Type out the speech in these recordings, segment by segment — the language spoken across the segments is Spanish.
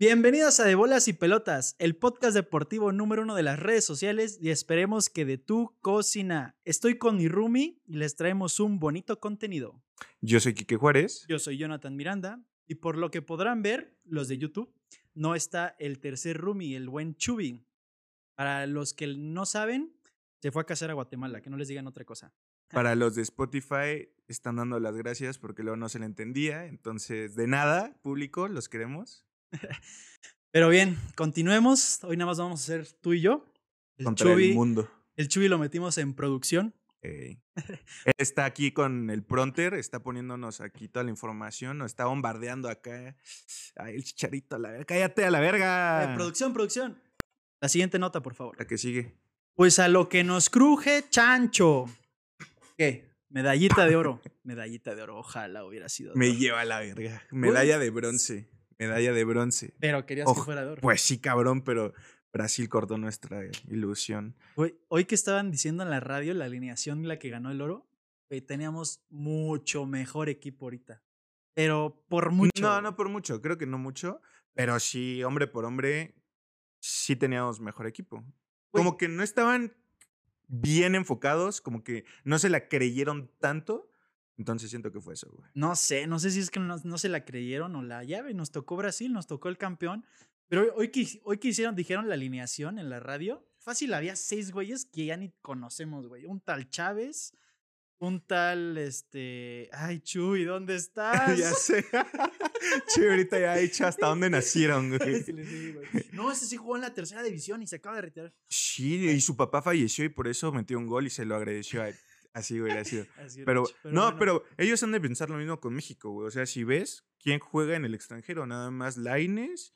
Bienvenidos a De Bolas y Pelotas, el podcast deportivo número uno de las redes sociales y esperemos que de tu cocina. Estoy con mi Rumi y les traemos un bonito contenido. Yo soy Quique Juárez. Yo soy Jonathan Miranda y por lo que podrán ver los de YouTube, no está el tercer Rumi, el buen Chubi. Para los que no saben, se fue a casar a Guatemala, que no les digan otra cosa. Para los de Spotify, están dando las gracias porque luego no se le entendía. Entonces, de nada, público, los queremos. Pero bien, continuemos. Hoy nada más vamos a hacer tú y yo. El Contra el mundo. El Chubi lo metimos en producción. Él está aquí con el pronter, está poniéndonos aquí toda la información, nos está bombardeando acá. Ay, el chicharito, la cállate a la verga. Eh, producción, producción. La siguiente nota, por favor. La que sigue. Pues a lo que nos cruje, chancho. ¿Qué? Medallita de oro. Medallita de oro, ojalá hubiera sido. Me lleva a la verga. Medalla de bronce medalla de bronce. Pero querías que fuera de oro. Pues sí, cabrón, pero Brasil cortó nuestra ilusión. Hoy, que estaban diciendo en la radio la alineación la que ganó el oro, teníamos mucho mejor equipo ahorita. Pero por mucho. No, no por mucho, creo que no mucho. Pero sí, hombre por hombre, sí teníamos mejor equipo. Como que no estaban bien enfocados, como que no se la creyeron tanto entonces siento que fue eso, güey. No sé, no sé si es que no, se la creyeron o la llave. Nos tocó Brasil, nos tocó el campeón. Pero hoy, que, hoy que hicieron, dijeron la alineación en la radio. Fácil, había seis güeyes que ya ni conocemos, güey. Un tal Chávez, un tal, este. Ay, Chuy, ¿dónde estás? ya sé. Chuy, ahorita ya ha dicho hasta dónde nacieron, güey. No, ese sí jugó en la tercera división y se acaba de retirar. Sí, y su papá falleció y por eso metió un gol y se lo agradeció a él. Así hubiera sido. pero, no, pero ellos han de pensar lo mismo con México, güey. O sea, si ves quién juega en el extranjero, nada más Laines,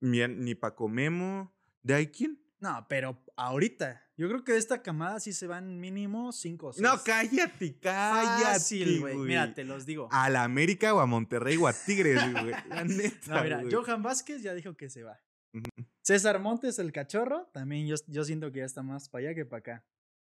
ni, ni Paco Memo, ¿de ahí quién? No, pero ahorita, yo creo que de esta camada sí se van mínimo cinco o seis. No, cállate, cállate. güey. Mira, te los digo. A la América o a Monterrey o a Tigres, güey. La neta. No, mira, Johan Vázquez ya dijo que se va. César Montes, el cachorro, también yo, yo siento que ya está más para allá que para acá.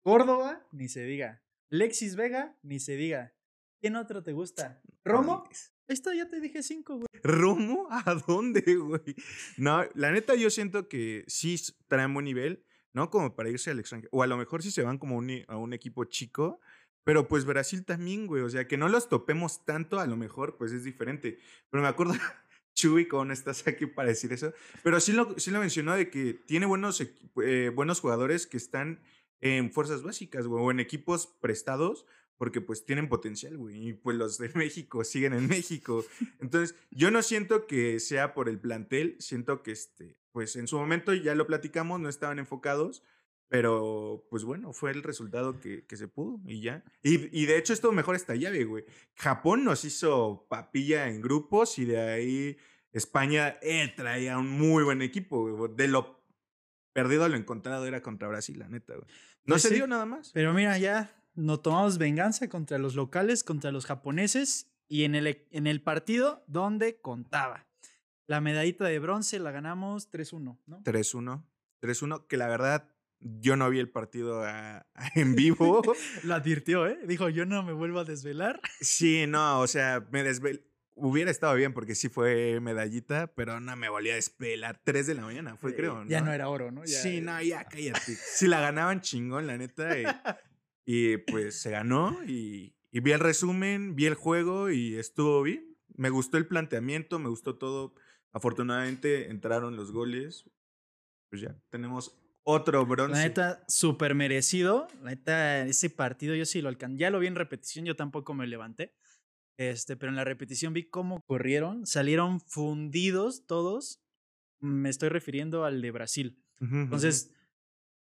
Córdoba, ni se diga. Lexis Vega, ni se diga. ¿Quién otro te gusta? ¿Romo? Esto ya te dije cinco, güey. ¿Romo? ¿A dónde, güey? No, la neta yo siento que sí traen buen nivel, ¿no? Como para irse al extranjero. O a lo mejor si se van como a un equipo chico. Pero pues Brasil también, güey. O sea, que no los topemos tanto, a lo mejor, pues es diferente. Pero me acuerdo, Chuy, ¿cómo estás aquí para decir eso? Pero sí lo, sí lo mencionó de que tiene buenos, eh, buenos jugadores que están en fuerzas básicas, güey, o en equipos prestados, porque pues tienen potencial, güey, y pues los de México siguen en México. Entonces, yo no siento que sea por el plantel, siento que este, pues en su momento ya lo platicamos, no estaban enfocados, pero pues bueno, fue el resultado que, que se pudo y ya. Y, y de hecho esto mejor esta llave, güey. Japón nos hizo papilla en grupos y de ahí España eh, traía un muy buen equipo, güey. De lo perdido lo encontrado era contra Brasil, la neta, güey. No pues se dio nada más. Pero mira, ya nos tomamos venganza contra los locales, contra los japoneses y en el, en el partido donde contaba. La medallita de bronce la ganamos 3-1, ¿no? 3-1. 3-1, que la verdad yo no vi el partido en vivo. lo advirtió, ¿eh? Dijo, yo no me vuelvo a desvelar. Sí, no, o sea, me desvelé hubiera estado bien porque sí fue medallita, pero no me volía a despelar. Tres de la mañana fue, creo. Ya no era oro, ¿no? sí, no, ya cállate. si la ganaban chingón, la neta. Y, pues se ganó y, vi el resumen, vi el juego y estuvo bien. Me gustó el planteamiento, me gustó todo. Afortunadamente entraron los goles. Pues ya, tenemos otro bronce. La neta, súper merecido. La neta, ese partido yo sí lo alcancé. Ya lo vi en repetición, yo tampoco me levanté. Este, pero en la repetición vi cómo corrieron, salieron fundidos todos. Me estoy refiriendo al de Brasil. Entonces,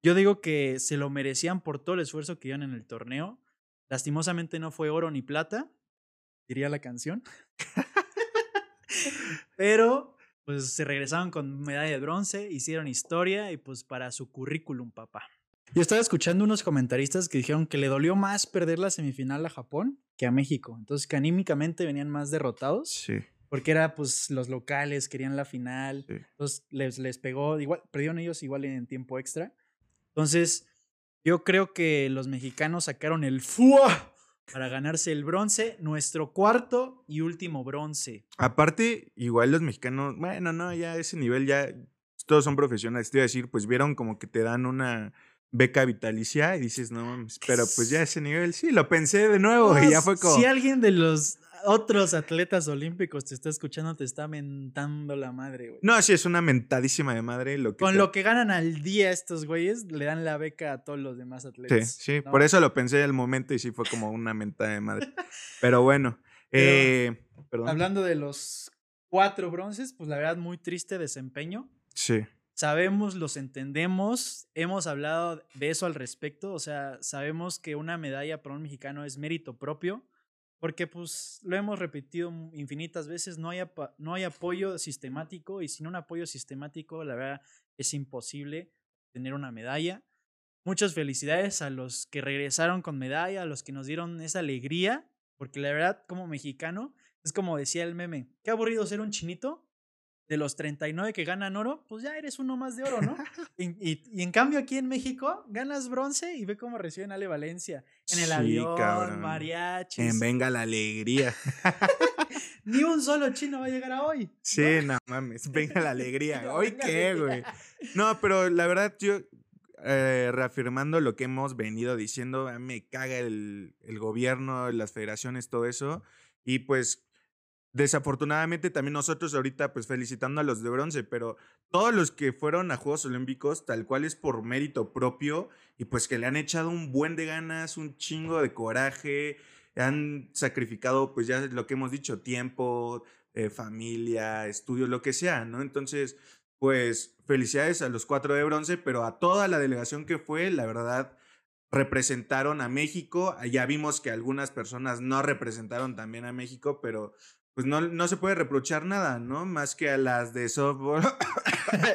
yo digo que se lo merecían por todo el esfuerzo que dieron en el torneo. Lastimosamente no fue oro ni plata, diría la canción. pero, pues se regresaron con medalla de bronce, hicieron historia y pues para su currículum, papá. Yo estaba escuchando unos comentaristas que dijeron que le dolió más perder la semifinal a Japón que a México. Entonces, que anímicamente venían más derrotados. Sí. Porque era, pues, los locales querían la final. Entonces, les, les pegó. Igual, perdieron ellos igual en tiempo extra. Entonces, yo creo que los mexicanos sacaron el FUA para ganarse el bronce, nuestro cuarto y último bronce. Aparte, igual los mexicanos, bueno, no, ya ese nivel ya todos son profesionales. Te iba a decir, pues vieron como que te dan una beca vitalicia y dices, no mames, pero pues ya ese nivel, sí, lo pensé de nuevo y ya fue como... Si alguien de los otros atletas olímpicos te está escuchando, te está mentando la madre, güey. No, sí, es una mentadísima de madre. Lo que Con te- lo que ganan al día estos güeyes, le dan la beca a todos los demás Sí, atletas. sí, ¿no? por eso lo pensé al momento y sí fue como una mentada de madre. Pero bueno, Pero, eh, perdón. Hablando de los cuatro bronces, pues la verdad, muy triste desempeño. Sí, Sabemos, los entendemos, hemos hablado de eso al respecto, o sea, sabemos que una medalla para un mexicano es mérito propio, porque pues lo hemos repetido infinitas veces, no hay, apoyo sistemático y sin un apoyo sistemático, la verdad, es imposible tener una medalla. Muchas felicidades a los que regresaron con medalla, a los que nos dieron esa alegría, porque la verdad, como mexicano, es como decía el meme, qué aburrido ser un chinito de los 39 que ganan oro, pues ya eres uno más de oro, ¿no? y, y- y en cambio aquí en México ganas bronce y ve cómo reciben Ale Valencia. En el Sí, avión, cabrón. mariachis. en Venga la Alegría. Ni un solo chino va a llegar a hoy. Sí, no mames, venga la alegría. No, ¿Hoy qué, güey? No, pero la verdad, yo eh, reafirmando lo que hemos venido diciendo, me caga el, el gobierno, las federaciones, todo eso. Y pues, desafortunadamente, también nosotros ahorita, pues felicitando a los de bronce, pero todos los que fueron a Juegos Olímpicos, tal cual es por mérito propio, y pues que le han echado un buen de ganas, un chingo de coraje, han sacrificado, pues ya lo que hemos dicho, tiempo, eh, familia, estudios, lo que sea, ¿no? Entonces, pues felicidades a los cuatro de bronce, pero a toda la delegación que fue, la verdad, representaron a México. Ya vimos que algunas personas no representaron también a México, pero pues no, no se puede reprochar nada, ¿no? Más que a las de softball,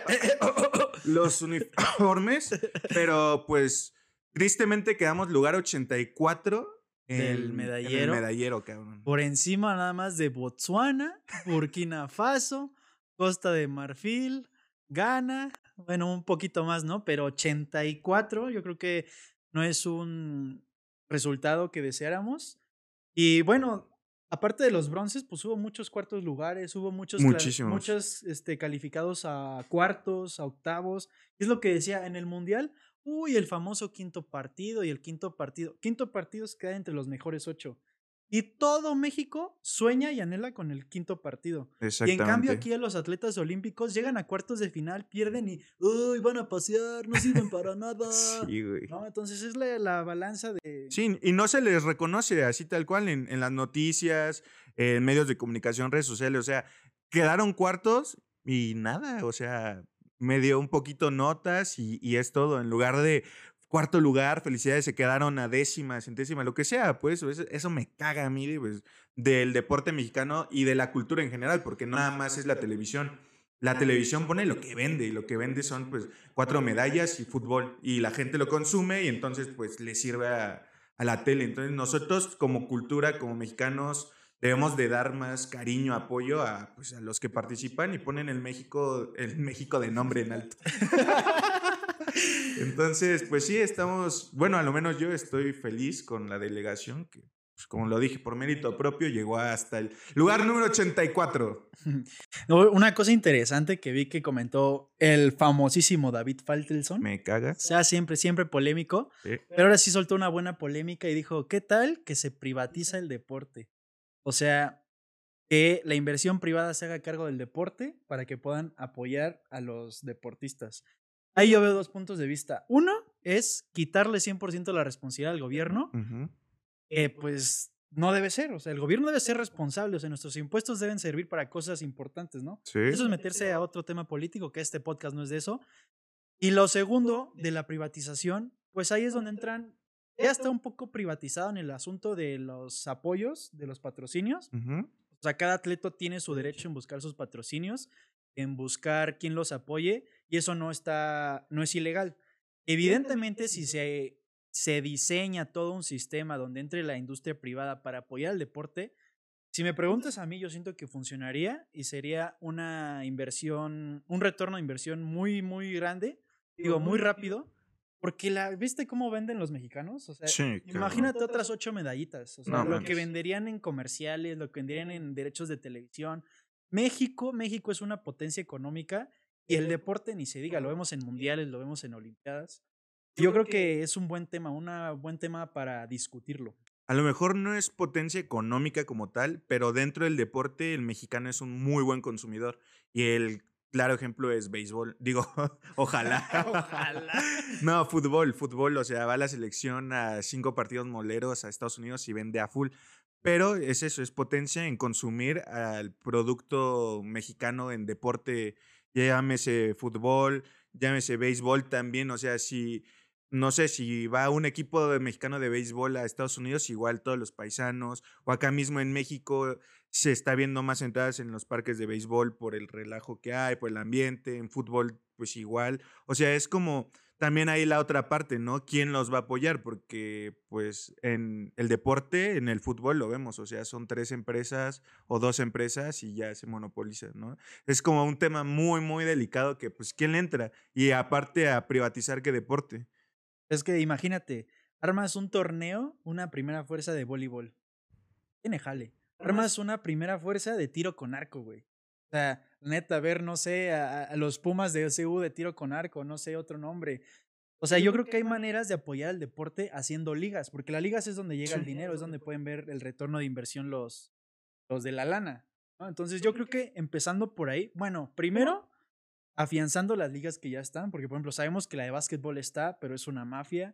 los uniformes, pero pues tristemente quedamos lugar 84 en, Del en el medallero. medallero, cabrón. Por encima nada más de Botswana, Burkina Faso, Costa de Marfil, Ghana, bueno, un poquito más, ¿no? Pero 84, yo creo que no es un resultado que deseáramos. Y bueno, aparte de los bronces, pues hubo muchos cuartos lugares, hubo muchos, muchos este, calificados a cuartos, a octavos. Es lo que decía en el Mundial. Uy, el famoso quinto partido y el quinto partido. Quinto partido se queda entre los mejores ocho. Y todo México sueña y anhela con el quinto partido. Y en cambio aquí a los atletas olímpicos llegan a cuartos de final, pierden y uy, van a pasear, no sirven para nada. Sí, güey. ¿No? Entonces es la, la balanza de... Sí, y no se les reconoce así tal cual en, en las noticias, en medios de comunicación, redes sociales. O sea, quedaron cuartos y nada. O sea, me dio un poquito notas y, y es todo. En lugar de cuarto lugar, felicidades, se quedaron a décima, centésima, lo que sea. Pues eso, me caga a mí pues, del deporte mexicano y de la cultura en general, porque nada más es la televisión. La televisión pone lo que vende y lo que vende son pues cuatro medallas y fútbol y la gente lo consume y entonces pues le sirve a, a la tele. Entonces nosotros como cultura, como mexicanos, debemos de dar más cariño, apoyo a, pues, a los que participan y ponen el México, el México de nombre en alto. Entonces, pues sí, estamos, bueno, a lo menos yo estoy feliz con la delegación que, pues, como lo dije, por mérito propio llegó hasta el lugar número 84. Una cosa interesante que vi que comentó el famosísimo David Faltelson. Me caga. sea siempre, siempre polémico. Sí. Pero ahora sí soltó una buena polémica y dijo, ¿qué tal que se privatiza el deporte? O sea, que la inversión privada se haga cargo del deporte para que puedan apoyar a los deportistas. Ahí yo veo dos puntos de vista. Uno es quitarle 100% la responsabilidad al gobierno, Ujú. que pues no debe ser. O sea, el gobierno debe ser responsable. O sea, nuestros impuestos deben servir para cosas importantes, ¿no? Sí. Eso es meterse a otro tema político, que este podcast no es de eso. Y lo segundo, de la privatización, pues ahí es donde entran, ya está un poco privatizado en el asunto de los apoyos, de los patrocinios. Ujú. O sea, cada atleta tiene su derecho en buscar sus patrocinios, en buscar quién los apoye, y eso no está, no es ilegal. Evidentemente, si se, se diseña todo un sistema donde entre la industria privada para apoyar el deporte, si me preguntas a mí, yo siento que funcionaría y sería una inversión, un retorno de inversión muy, muy grande, digo, muy rápido, Porque la, ¿viste cómo venden los mexicanos? O sea, Sí, imagínate otras ocho medallitas. O sea, No lo que venderían en comerciales, lo que venderían en derechos de televisión. México, México es una potencia económica y el deporte ni se diga, lo vemos en mundiales, lo vemos en olimpiadas. Yo creo que es un buen tema, un buen tema para discutirlo. A lo mejor no es potencia económica como tal, pero dentro del deporte el mexicano es un muy buen consumidor. Y el claro ejemplo es béisbol. Digo, ojalá. Ojalá. No, fútbol, fútbol. O sea, va la selección a cinco partidos moleros a Estados Unidos y vende a full. Pero es eso, es potencia en consumir al producto mexicano en deporte, llámese fútbol, llámese béisbol también. O sea, si, no sé, si va un equipo de mexicano de béisbol a Estados Unidos, igual todos los paisanos, o acá mismo en México se está viendo más entradas en los parques de béisbol por el relajo que hay, por el ambiente, en fútbol pues igual. O sea, es como también hay la otra parte, ¿no? ¿Quién los va a apoyar? Porque pues en el deporte, en el fútbol lo vemos, o sea, son tres empresas o dos empresas y ya se monopoliza, ¿no? Es como un tema muy, muy delicado que pues ¿quién le entra? Y aparte a privatizar qué deporte. Es que imagínate, armas un torneo, una primera fuerza de voleibol. Tiene jale. Armas una primera fuerza de tiro con arco, güey. O sea, neta, ver, no sé, a, a los Pumas de OCU de tiro con arco, no sé, otro nombre. O sea, yo creo que hay maneras de apoyar al deporte haciendo ligas, porque las ligas es donde llega el dinero, es donde pueden ver el retorno de inversión los, los de la lana. ¿no? Entonces yo creo que empezando por ahí, bueno, primero afianzando las ligas que ya están, porque por ejemplo sabemos que la de básquetbol está, pero es una mafia.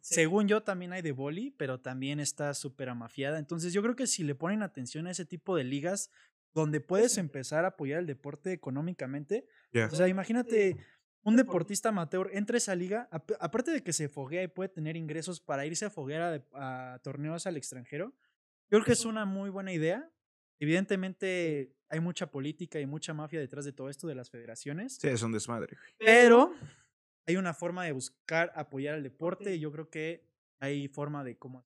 Según yo también hay de boli, pero también está súper amafiada. Entonces yo creo que si le ponen atención a ese tipo de ligas donde puedes empezar a apoyar el deporte económicamente, o sea, imagínate un deportista amateur entra a esa liga, ap- aparte de que se foguea y puede tener ingresos para irse a foguear a, torneos al extranjero, yo creo que es una muy buena idea. Evidentemente hay mucha política y mucha mafia detrás de todo esto de las federaciones, Sí, es un desmadre. pero hay una forma de buscar apoyar al deporte y yo creo que hay forma de cómo.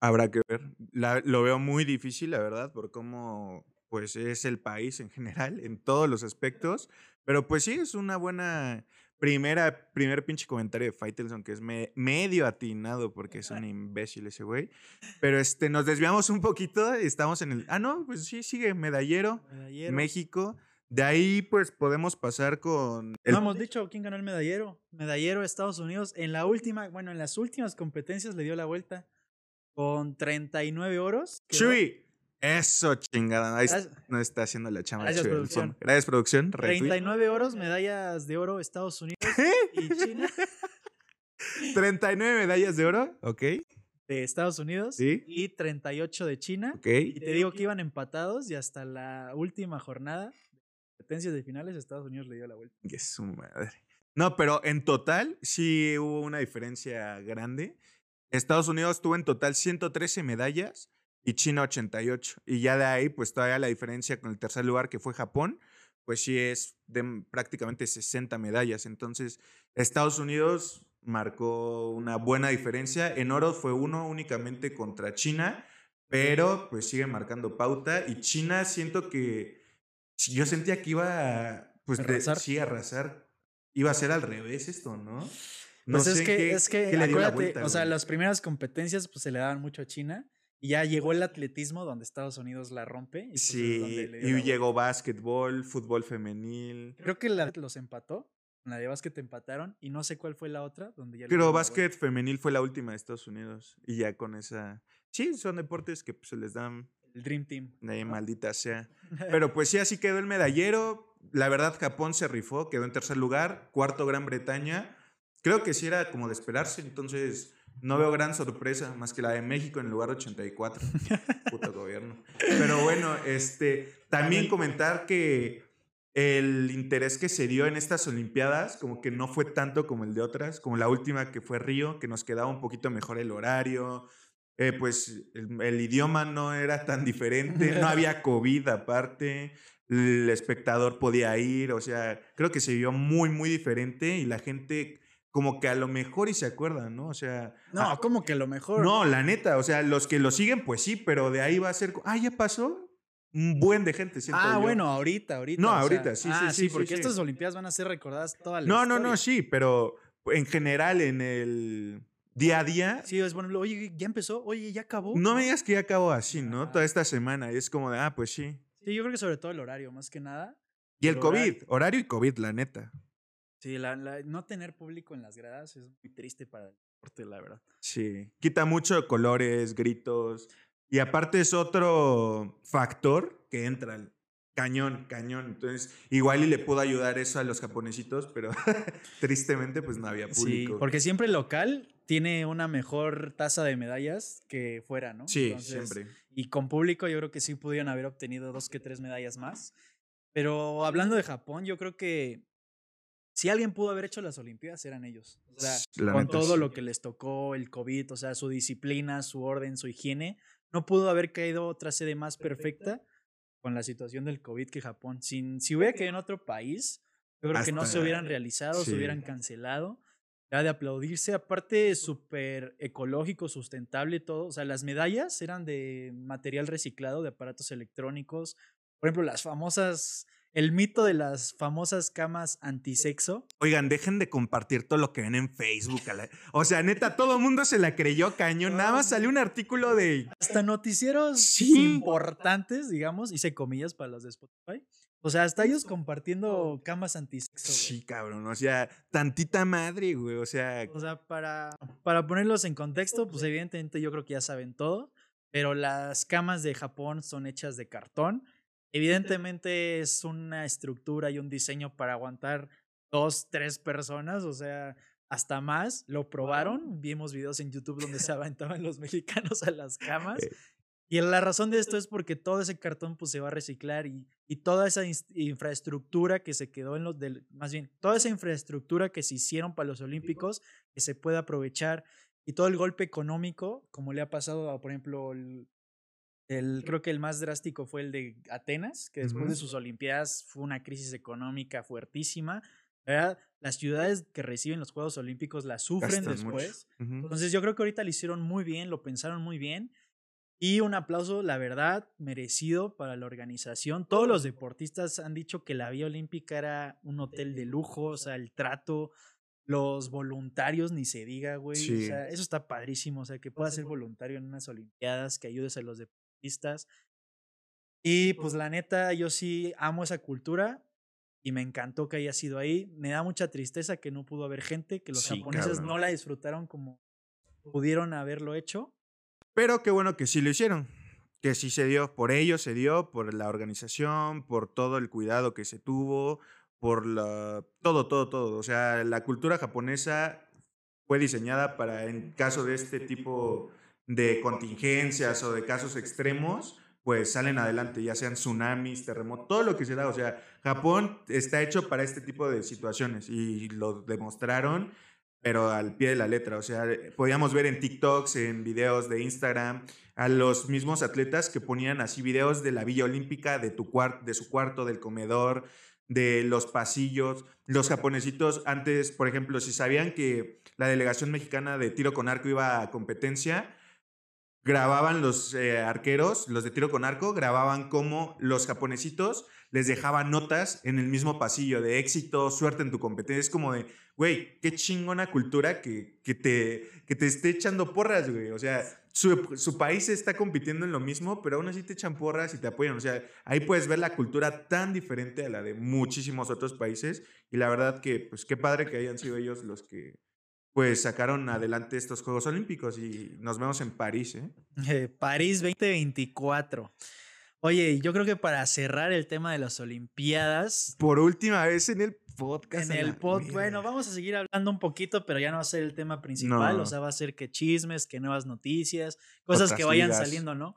Habrá que ver. La- lo veo muy difícil, la verdad, por cómo pues es el país en general, en todos los aspectos. Pero pues sí, es una buena primera, primer pinche comentario de Faitelson, que es me- medio atinado, porque es un imbécil ese güey. Pero este, nos desviamos un poquito, estamos en el... Ah, no, pues sí, sigue medallero, Medallero. México. De ahí pues podemos pasar con... el- No hemos dicho quién ganó el medallero. Medallero Estados Unidos. En la última, bueno, en las últimas competencias le dio la vuelta con 39 oros. quedó. Chuy. Eso, chingada. Ahí Gracias. no está haciendo la chama. Gracias, producción. Gracias, producción. Retweet. 39 oros, medallas de oro Estados Unidos y China 39 medallas de oro. Ok. de Estados Unidos Sí. y 38 de China. Ok. Y te digo que iban empatados y hasta la última jornada de competencias de finales Estados Unidos le dio la vuelta. Que su madre. No, pero en total sí hubo una diferencia grande. Estados Unidos tuvo en total 113 medallas y China 88. Y ya de ahí, pues todavía la diferencia con el tercer lugar que fue Japón, pues sí es de prácticamente 60 medallas. Entonces, Estados Unidos marcó una buena diferencia. En oro fue uno únicamente contra China, pero pues sigue marcando pauta. Y China siento que yo sentía que iba a, pues, de- Arrasar. sí, a arrasar. Iba a ser al revés esto, ¿no? No Pues es sé que, qué- es que, dio la acuérdate, vuelta, o sea, güey. las primeras competencias pues se le daban mucho a China y ya llegó el atletismo donde Estados Unidos la rompe. Y, pues, es Sí, y llegó básquetbol, fútbol femenil. Creo que la los empató. La de básquet empataron y no sé cuál fue la otra donde ya Pero básquet femenil fue la última de Estados Unidos. Y ya con esa. Sí, son deportes que pues, se les dan. El Dream Team. maldita sea. Pero pues sí, así quedó el medallero. La verdad, Japón se rifó, quedó en tercer lugar. Cuarto, Gran Bretaña. Creo que sí era como de esperarse, entonces no veo gran sorpresa más que la de México en el lugar 84. Puto gobierno. Pero bueno, este, también comentar que el interés que se dio en estas Olimpiadas, como que no fue tanto como el de otras, como la última que fue Río, que nos quedaba un poquito mejor el horario, eh, pues el, el idioma no era tan diferente, no había COVID aparte, el espectador podía ir, o sea, creo que se vio muy, muy diferente y la gente como que a lo mejor y se acuerdan, ¿no? O sea... No, ah, como que lo mejor. no, la neta, o sea, los que lo siguen, pues sí, pero de ahí va a ser, ah, ya pasó un buen de gente, siento Ah, yo. bueno, ahorita, ahorita. No, sea, ahorita, sí, sí, ah, sí, sí, porque sí. estas Olimpiadas van a ser recordadas toda la No, historia. no, no, sí, pero en general en el día a día. Sí, es bueno, oye, ya empezó, oye, ya acabó. No me digas que ya acabó así, ¿no? Toda esta semana. Y es como de, ah, pues sí. Sí, yo creo que sobre todo el horario, más que nada. Y el COVID, horario y COVID, la neta. Sí, la, no tener público en las gradas es muy triste para el deporte, la verdad. Sí, quita mucho colores, gritos. Y aparte es otro factor que entra, cañón, cañón. Entonces, igual y le pudo ayudar eso a los japonesitos, pero tristemente pues no había público. Sí, porque siempre el local tiene una mejor tasa de medallas que fuera, ¿no? Sí, siempre. Y con público yo creo que sí pudieron haber obtenido dos que tres medallas más. Pero hablando de Japón, yo creo que si alguien pudo haber hecho las Olimpiadas, eran ellos. O sea, con todo lo que les tocó, el COVID, o sea, su disciplina, su orden, su higiene, no pudo haber caído otra sede más perfecta con la situación del COVID que Japón. Sin, si hubiera caído en otro país, yo creo que no se hubieran realizado, se hubieran cancelado. Era de aplaudirse, aparte súper ecológico, sustentable todo. O sea, las medallas eran de material reciclado, de aparatos electrónicos. Por ejemplo, las famosas el mito de las famosas camas antisexo. Oigan, dejen de compartir todo lo que ven en Facebook. O sea, neta, todo el mundo se la creyó cañón. Nada más salió un artículo de. Hasta noticieros importantes, digamos, hice comillas para los de Spotify. O sea, hasta ellos compartiendo camas antisexo. Sí, cabrón. O sea, tantita madre, güey. O sea. O sea, para, para ponerlos en contexto, pues evidentemente yo creo que ya saben todo. Pero las camas de Japón son hechas de cartón Evidentemente es una estructura y un diseño para aguantar dos, tres personas, o sea, hasta más. Lo probaron, vimos videos en YouTube donde se aventaban los mexicanos a las camas. Eh. Y la razón de esto es porque todo ese cartón pues, se va a reciclar y, y toda esa infraestructura que se quedó en los del, más bien, toda esa infraestructura que se hicieron para los Olímpicos, que se puede aprovechar y todo el golpe económico, como le ha pasado a, por ejemplo, el, el, creo que el más drástico fue el de Atenas, que después de sus Olimpiadas fue una crisis económica fuertísima. ¿verdad? Las ciudades que reciben los Juegos Olímpicos las sufren después. Entonces yo creo que ahorita lo hicieron muy bien, lo pensaron muy bien. Y un aplauso, la verdad, merecido para la organización. Todos los deportistas han dicho que la Vía Olímpica era un hotel de lujo, o sea, el trato, los voluntarios, ni se diga, güey. O sea, eso está padrísimo. O sea, que puedas ser voluntario en unas Olimpiadas, que ayudes a los deportistas y pues la neta, yo sí amo esa cultura y me encantó que haya sido ahí. Me da mucha tristeza que no pudo haber gente, que los japoneses no la disfrutaron como pudieron haberlo hecho. Pero qué bueno que sí lo hicieron. Que sí se dio, por ellos se dio, por la organización, por todo el cuidado que se tuvo, por la, todo, todo, todo. O sea, la cultura japonesa fue diseñada para, en caso de este tipo de contingencias o de casos extremos, pues salen adelante, ya sean tsunamis, terremotos, todo lo que se da. O sea, Japón está hecho para este tipo de situaciones y lo demostraron, pero al pie de la letra. O sea, podíamos ver en TikToks, en videos de Instagram, a los mismos atletas que ponían así videos de la Villa Olímpica, de, tu de su cuarto, del comedor, de los pasillos. Los japonesitos antes, por ejemplo, si sabían que la delegación mexicana de tiro con arco iba a competencia, grababan los eh, arqueros, los de tiro con arco, grababan cómo los japonesitos les dejaban notas en el mismo pasillo de éxito, suerte en tu competencia. Es como de, güey, qué chingona cultura que, que, te, que te esté echando porras, güey. O sea, su, su, país está compitiendo en lo mismo, pero aún así te echan porras y te apoyan. O sea, ahí puedes ver la cultura tan diferente a la de muchísimos otros países. Y la verdad que, pues qué padre que hayan sido ellos los que pues sacaron adelante estos Juegos Olímpicos y nos vemos en París. ¿eh? eh París 2024. Oye, yo creo que para cerrar el tema de las Olimpiadas. Por última vez en el podcast. En el podcast. Bueno, vamos a seguir hablando un poquito, pero ya no va a ser el tema principal. O sea, va a ser que chismes, que nuevas noticias, cosas que vayan saliendo, ¿no?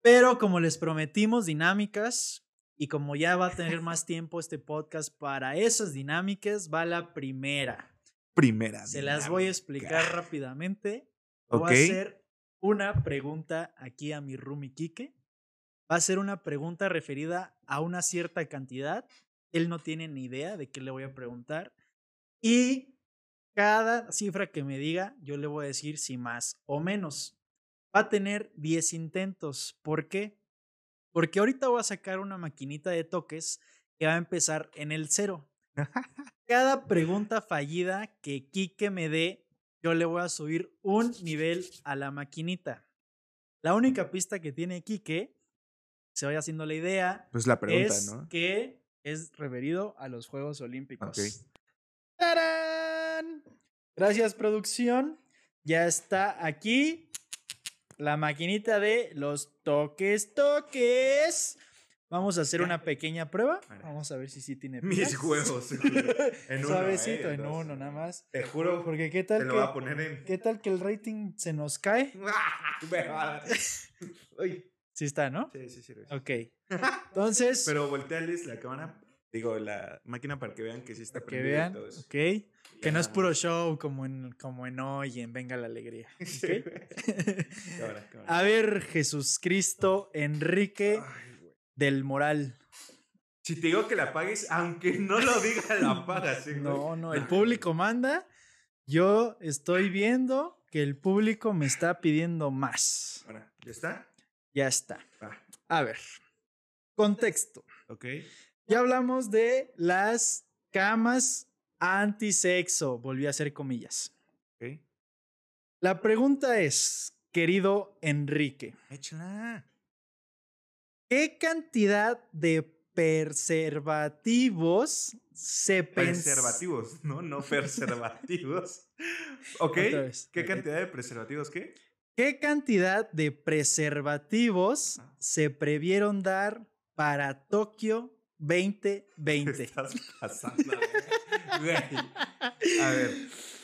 Pero como les prometimos, dinámicas. Y como ya va a tener más tiempo este podcast para esas dinámicas, va la primera primera. Se las voy a explicar rápidamente. Voy a hacer una pregunta aquí a mi Rumi Kike. Va a ser una pregunta referida a una cierta cantidad. Él no tiene ni idea de qué le voy a preguntar. Y cada cifra que me diga, yo le voy a decir si más o menos. Va a tener 10 intentos. ¿Por qué? Porque ahorita voy a sacar una maquinita de toques que va a empezar en el cero. Cada pregunta fallida que Quique me dé, yo le voy a subir un nivel a la maquinita. La única pista que tiene Quique, se vaya haciendo la idea, Pues la pregunta, es ¿no? que es referido a los Juegos Olímpicos. Gracias, producción. Ya está aquí la maquinita de los toques, toques. Vamos a hacer una pequeña prueba. Vamos a ver si sí tiene Mis pilas. huevos. En uno, Suavecito, ¿eh? en uno nada más. Te juro, Porque qué te tal lo voy a que, poner en. qué tal que el rating se nos cae. Me va a dar. Uy. Sí está, ¿no? Sí, sí, sí. sí. Ok. Entonces, Pero volteales la cámara, digo, la máquina para que vean que sí está para que prendida y vean, todo eso. ok. Que no es puro show como en, como en hoy en Venga la Alegría. Sí, ¿ok? güey. Cámara, cámara. A ver, Jesús Cristo Enrique Ay. Del Moral. Si te digo que la apagues, aunque no lo diga, la apagas. ¿eh? No, no, el público manda. Yo estoy viendo que el público me está pidiendo más. Ahora, ¿ya está? Ya está. A ver, contexto. Ok. Ya hablamos de las camas antisexo. Volví a hacer comillas. Ok. La pregunta es, querido Enrique, Échala. ¿Qué cantidad de preservativos se Preservativos, ¿no? No preservativos. ok. Vez, ¿Qué cantidad de preservativos qué? ¿Qué cantidad de preservativos Ah. se previeron dar para Tokio Te 2020? estás pasando. A ver.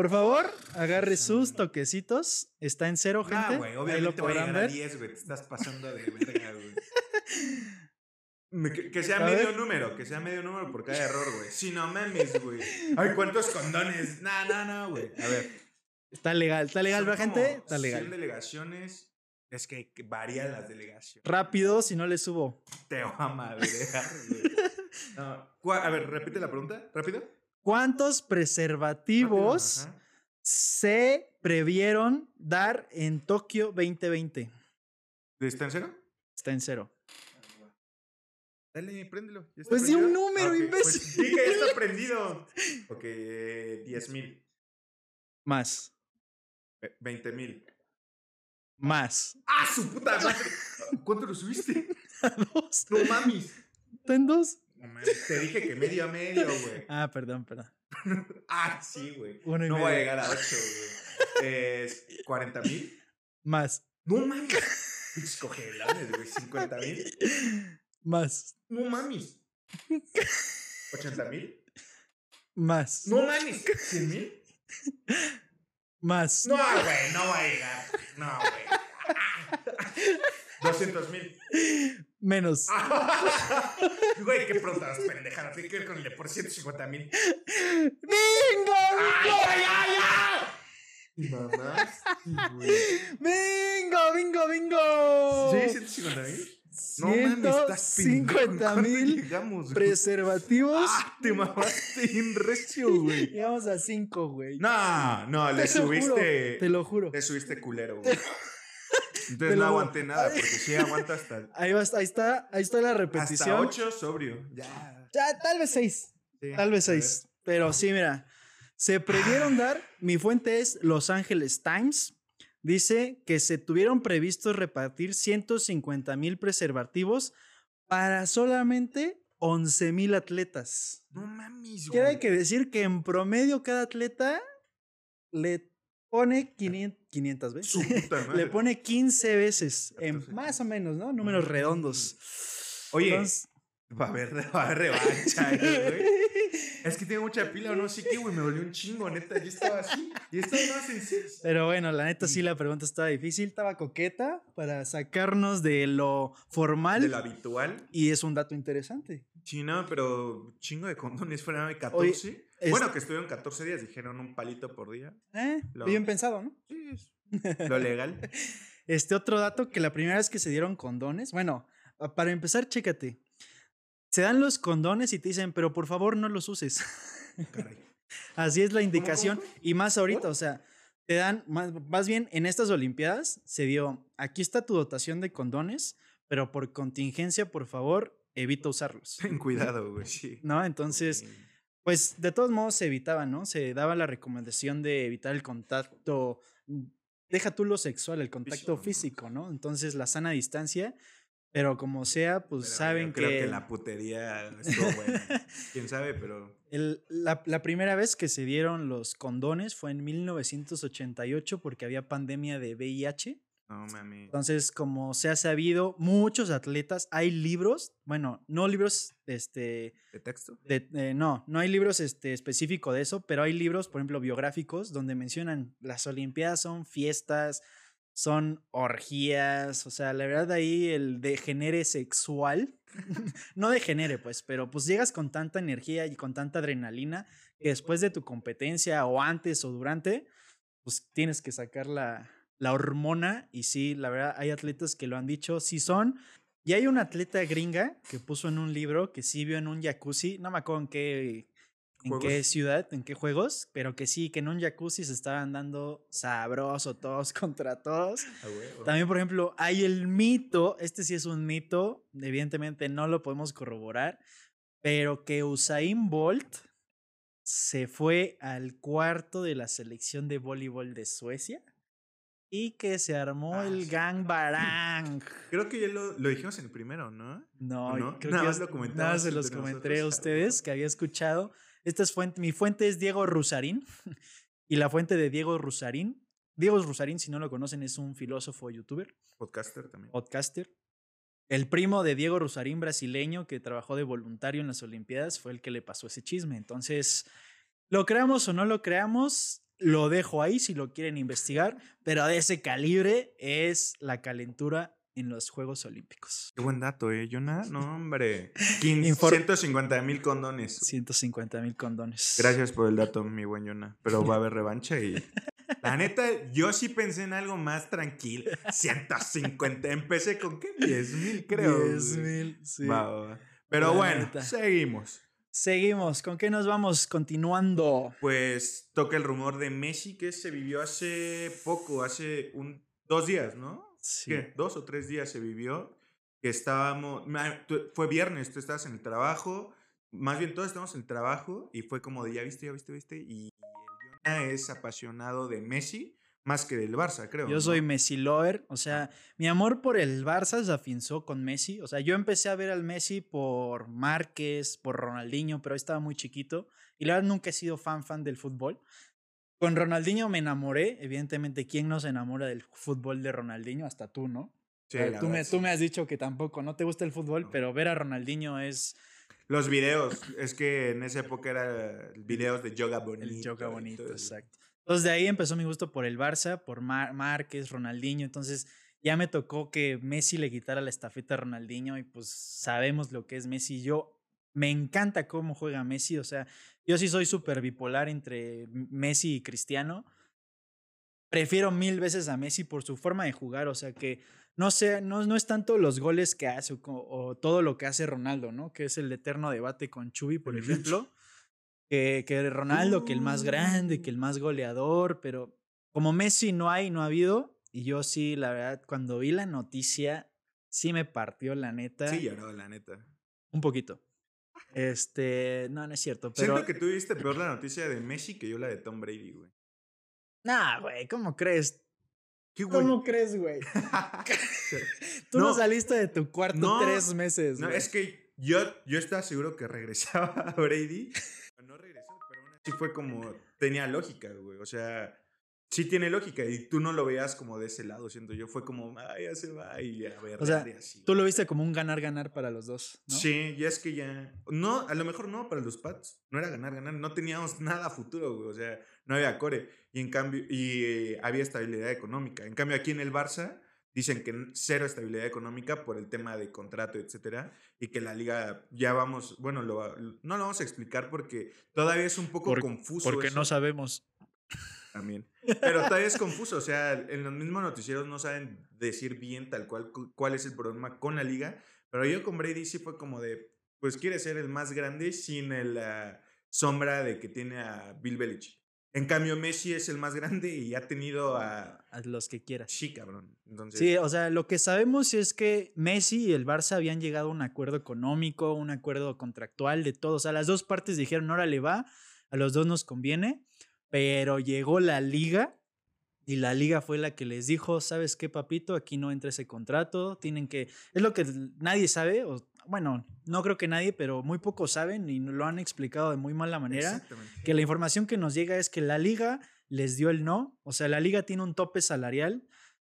Por favor, agarre sus toquecitos. Está en cero, gente. Nah, güey, Ahí lo obviamente voy a podrán llegar a ver. 10, güey. Te estás pasando de verga, güey. Me- Que, que sea A medio ver. número, que sea medio número por cada error, güey. Si no mames, güey. Ay, ¿cuántos condones? No, no, no, güey. A ver. Está legal, está legal, ¿verdad, gente? Está 100 legal. delegaciones. Es que varían las delegaciones. Rápido, si no le subo. Te va a madrear, güey. No, A ver, repite la pregunta. ¿Rápido? ¿Cuántos preservativos Rápido, se previeron dar en Tokio 2020? ¿Está en cero? Está en cero. Dale, préndelo. ¿Ya está Pues di un número, Ah, ok, imbécil. Pues di que ya está prendido. Ok, eh, 10 mil. Más. 20 mil. Más. ¡Ah, su puta madre! ¿Cuánto lo subiste? Dos. No mames. ¿Está en dos? Te dije que medio a medio, güey. Ah, perdón, perdón. Ah, sí, güey. No voy a medio. llegar a 8, güey. Es 40 mil. Más. No mames. Pinches cogelones, güey. 50 mil. Más. No mames. 80 mil. Más. No mames. 100 mil. Más. No, güey, no va a llegar. No, güey. 200 mil. Menos. Güey, qué pronto las pendejadas. Tiene que ver con el de por 150 mil. ¡Bingo! ¡Ay, ay, ay! Mamás, güey. ¡Bingo! ¡Bingo! ¡Bingo! ¿Sí? ¿150 mil? No mames, estás pendejo. 150 ¿Cuánto mil llegamos, güey? preservativos. ¡Ah! Te mamaste bien recio, güey. Llegamos a 5, güey. No, no, Te le lo juro, subiste. Te lo juro. Le subiste culero, güey. Entonces no aguanté nada, porque sí aguanta hasta. Ahí, va, ahí está, ahí está la Hasta repetición. 8 sobrio. Ya. Ya, tal vez 6. sí, Tal vez a ver. 6. Pero sí, mira. Se previeron dar. Mi fuente es Los Angeles Times. Dice que se tuvieron previstos repartir 150 mil preservativos para solamente 11 mil atletas. No mames, Quiere güey. que decir que en promedio cada atleta le pone 500, 500 veces. Le pone 15 veces. En, 14. más o menos, ¿no? Números redondos. Oye, Entonces- va a haber, va a haber revancha, güey. Es que tengo mucha pila o no sé qué, güey. Me dolió un chingo, neta. Ya estaba así. Y estaba más en seis. Pero bueno, la neta sí la pregunta estaba difícil, estaba coqueta para sacarnos de lo formal De lo habitual. y es un dato interesante. Sí, no, pero chingo de condones fueron de 14. Es- Bueno, que estuvieron 14 días, dijeron un palito por día. Eh, Lo- bien pensado, ¿no? Sí, es lo legal. Este otro dato que la primera vez que se dieron condones, bueno, para empezar, chécate. Se dan los condones y te dicen, pero por favor no los uses. Caray. Así es la indicación. cómo? Y más ahorita, o sea, te dan, más, más bien en estas Olimpiadas se dio, aquí está tu dotación de condones, pero por contingencia, por favor, evita usarlos. Ten cuidado, güey, sí. ¿No? Entonces, pues de todos modos se evitaba, ¿no? Se daba la recomendación de evitar el contacto, mm, deja tú lo sexual, el contacto físico, ¿no? Entonces la sana distancia, pero como sea, pues Pero saben yo que... Creo que la putería estuvo buena. Quién sabe, pero. El- la, la primera vez que se dieron los condones fue en 1988 porque había pandemia de VIH. No mami. Entonces, como se ha sabido, muchos atletas, hay libros, bueno, no libros, este, ¿De texto? de- eh, no, no hay libros este, específicos de eso, pero hay libros, por ejemplo, biográficos, donde mencionan las Olimpiadas son fiestas, son orgías, o sea, la verdad ahí el degenere sexual, no degenere pues, pero pues llegas con tanta energía y con tanta adrenalina que después de tu competencia o antes o durante, pues tienes que sacar la, la hormona y sí, la verdad hay atletas que lo han dicho, sí son. Y hay una atleta gringa que puso en un libro que sí vio en un jacuzzi, no me acuerdo en qué, en qué ciudad, en qué juegos, pero que sí, que en un jacuzzi se estaban dando sabroso todos contra todos. También, por ejemplo, hay el mito, este sí es un mito, evidentemente no lo podemos corroborar, pero que Usain Bolt se fue al cuarto de la selección de voleibol de Suecia y que se armó Ah, el gang barang. Creo que ya lo, lo dijimos en el primero, ¿no? No, no? creo Nada que más lo comentamos nada se los comenté a ustedes que había escuchado. Esta es fuente, mi fuente es Diego Rusarín y la fuente de Diego Rusarín. Diego Rusarín, si no lo conocen, es un filósofo youtuber. Podcaster también. podcaster. El primo de Diego Rusarín, brasileño, que trabajó de voluntario en las Olimpiadas, fue el que le pasó ese chisme. Entonces, lo creamos o no lo creamos, lo dejo ahí si lo quieren investigar, pero de ese calibre es la calentura en los Juegos Olímpicos. Qué buen dato, ¿eh, Jonah? No, hombre. 15, Infor- 150 mil condones. 150 mil condones. Gracias por el dato, mi buen Jonah. Pero va a haber revancha y. La neta, yo sí pensé en algo más tranquilo. 150. Empecé con qué? 10 mil, creo. 10 güey. mil, sí. Va, va. Pero bueno, seguimos. Seguimos. ¿Con qué nos vamos? Continuando. Pues toca el rumor de Messi que se vivió hace poco, hace un, dos días, ¿no? Sí. ¿Qué? Dos o tres días se vivió. Que estábamos. Fue viernes, tú estabas en el trabajo. Más bien todos estábamos en el trabajo y fue como de ya viste, ya viste, viste. Y el Jonah es apasionado de Messi más que del Barça, creo. Yo ¿no? soy Messi lover, o sea, mi amor por el Barça se afinzó con Messi, o sea, yo empecé a ver al Messi por Márquez, por Ronaldinho, pero estaba muy chiquito y la verdad nunca he sido fan fan del fútbol. Con Ronaldinho me enamoré, evidentemente, ¿quién no se enamora del fútbol de Ronaldinho? Hasta tú, ¿no? Sí, tú, me, tú me has dicho que tampoco, no te gusta el fútbol, No. pero ver a Ronaldinho es Los videos, es que en esa época era videos de yoga bonito. el yoga bonito, exacto. Entonces de ahí empezó mi gusto por el Barça, por Mar- Márquez, Ronaldinho. Entonces ya me tocó que Messi le quitara la estafeta a Ronaldinho y pues sabemos lo que es Messi. Yo me encanta cómo juega Messi, o sea, yo sí soy súper bipolar entre Messi y Cristiano. Prefiero mil veces a Messi por su forma de jugar, o sea que no sé, no, no es tanto los goles que hace o, o todo lo que hace Ronaldo, ¿no? Que es el eterno debate con Chubi, por ejemplo. Que, que Ronaldo, que el más grande, que el Uh. más goleador, pero como Messi no hay, no ha habido. Y yo sí, la verdad, cuando vi la noticia, sí me partió la neta. Sí, lloró, la neta. Un poquito. Este, no, no es cierto, pero. Siento que tú viste peor la noticia de Messi que yo la de Tom Brady, güey. Nah, güey, ¿cómo crees? ¿Qué güey? ¿Cómo crees, güey? Tú no, No. saliste de tu cuarto No, tres meses. No, güey. es que yo, yo estaba seguro que regresaba a Brady. No regresó, pero aún así fue como. Tenía lógica, güey. O sea, sí tiene lógica. Y tú no lo veas como de ese lado, siento yo. Fue como, ay, ya se va. Y a ver, O sea, así. Tú lo viste como un ganar-ganar para los dos, ¿no? Sí, ya es que ya. No, a lo mejor no para los Pats. No era ganar, ganar. No teníamos nada futuro, güey. O sea, no había core. Y en cambio, y eh, había estabilidad económica. En cambio, aquí en el Barça dicen que cero estabilidad económica por el tema de contrato, etcétera. Y que la liga ya vamos. Bueno, lo, no lo vamos a explicar porque todavía es un poco Por- confuso. Porque eso no sabemos. también. Pero todavía es confuso, o sea, en los mismos noticieros no saben decir bien tal cual cu- cuál es el problema con la liga, pero yo con Brady sí fue como de, pues quiere ser el más grande sin la sombra de que tiene a Bill Belichick. En cambio, Messi es el más grande y ha tenido a... A los que quieras. Sí, cabrón. Entonces, Sí, o sea, lo que sabemos es que Messi y el Barça habían llegado a un acuerdo económico, un acuerdo contractual de todos. O sea, las dos partes dijeron, órale va, a los dos nos conviene, pero llegó la liga y la liga fue la que les dijo, ¿sabes qué, papito? Aquí no entra ese contrato, tienen que... Es lo que nadie sabe, o, bueno, no creo que nadie, pero muy pocos saben y lo han explicado de muy mala manera, que la información que nos llega es que la liga les dio el no, o sea, la liga tiene un tope salarial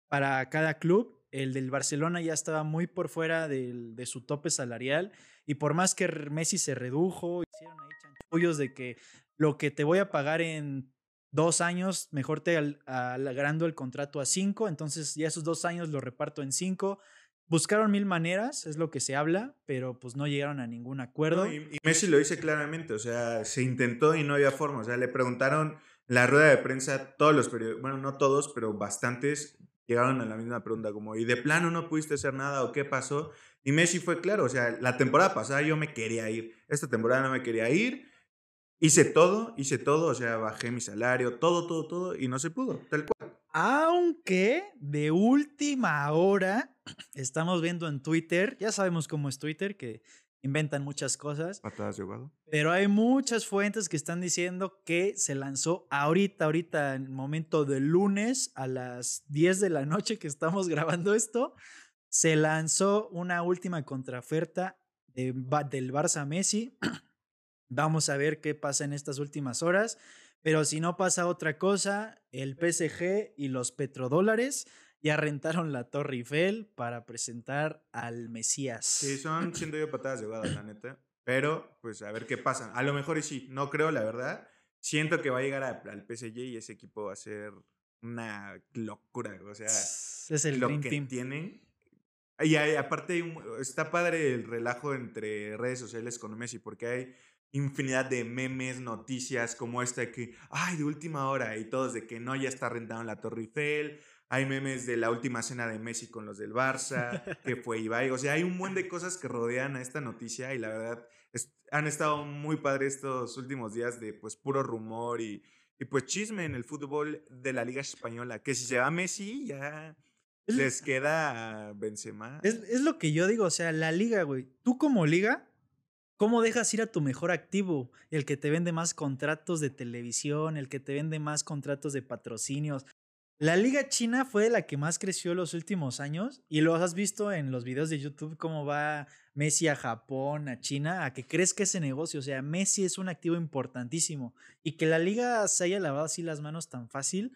para cada club. El del Barcelona ya estaba muy por fuera del- de su tope salarial y por más que Messi se redujo, hicieron ahí chanchullos de que lo que te voy a pagar en dos años, mejor te al- alargando el contrato a cinco, entonces ya esos dos años lo reparto en cinco. Buscaron mil maneras, es lo que se habla, pero pues no llegaron a ningún acuerdo. No, y, y Messi lo dice claramente, o sea, se intentó y no había forma. O sea, le preguntaron la rueda de prensa, todos los periodistas, bueno, no todos, pero bastantes llegaron a la misma pregunta, como, ¿y de plano no pudiste hacer nada o qué pasó? Y Messi fue claro, o sea, la temporada pasada yo me quería ir, esta temporada no me quería ir, hice todo, hice todo, o sea, bajé mi salario, todo, todo, todo, y no se pudo, tal cual. Aunque de última hora estamos viendo en Twitter, ya sabemos cómo es Twitter, que inventan muchas cosas, Patadas de ahogado. pero hay muchas fuentes que están diciendo que se lanzó ahorita, ahorita, en el momento del lunes a las 10 de la noche que estamos grabando esto, se lanzó una última contraoferta de del Barça Messi. Vamos a ver qué pasa en estas últimas horas. Pero si no pasa otra cosa, el PSG y los petrodólares ya rentaron la Torre Eiffel para presentar al Mesías. Sí, son, siento yo, patadas de ahogado, la neta. Pero, pues, a ver qué pasa. A lo mejor y sí, no creo, la verdad. Siento que va a llegar a- al PSG y ese equipo va a ser una locura. O sea, es el lo Dream que Team. tienen. Y hay- aparte, está padre el relajo entre redes sociales con Messi, porque hay infinidad de memes, noticias como esta de que, ay, de última hora, y todos de que no, ya está rentado la Torre Eiffel. Hay memes de la última cena de Messi con los del Barça, que fue Ibai. O sea, hay un buen de cosas que rodean a esta noticia y la verdad es- han estado muy padres estos últimos días de pues puro rumor y, y pues chisme en el fútbol de la Liga Española. Que si se va Messi, ya Es- les queda Benzema. Es, es lo que yo digo, o sea, la liga, güey. Tú como liga, ¿cómo dejas ir a tu mejor activo? El que te vende más contratos de televisión, el que te vende más contratos de patrocinios. La liga china fue la que más creció los últimos años y lo has visto en los videos de YouTube cómo va Messi a Japón, a China, a que crezca ese negocio. O sea, Messi es un activo importantísimo y que la liga se haya lavado así las manos tan fácil.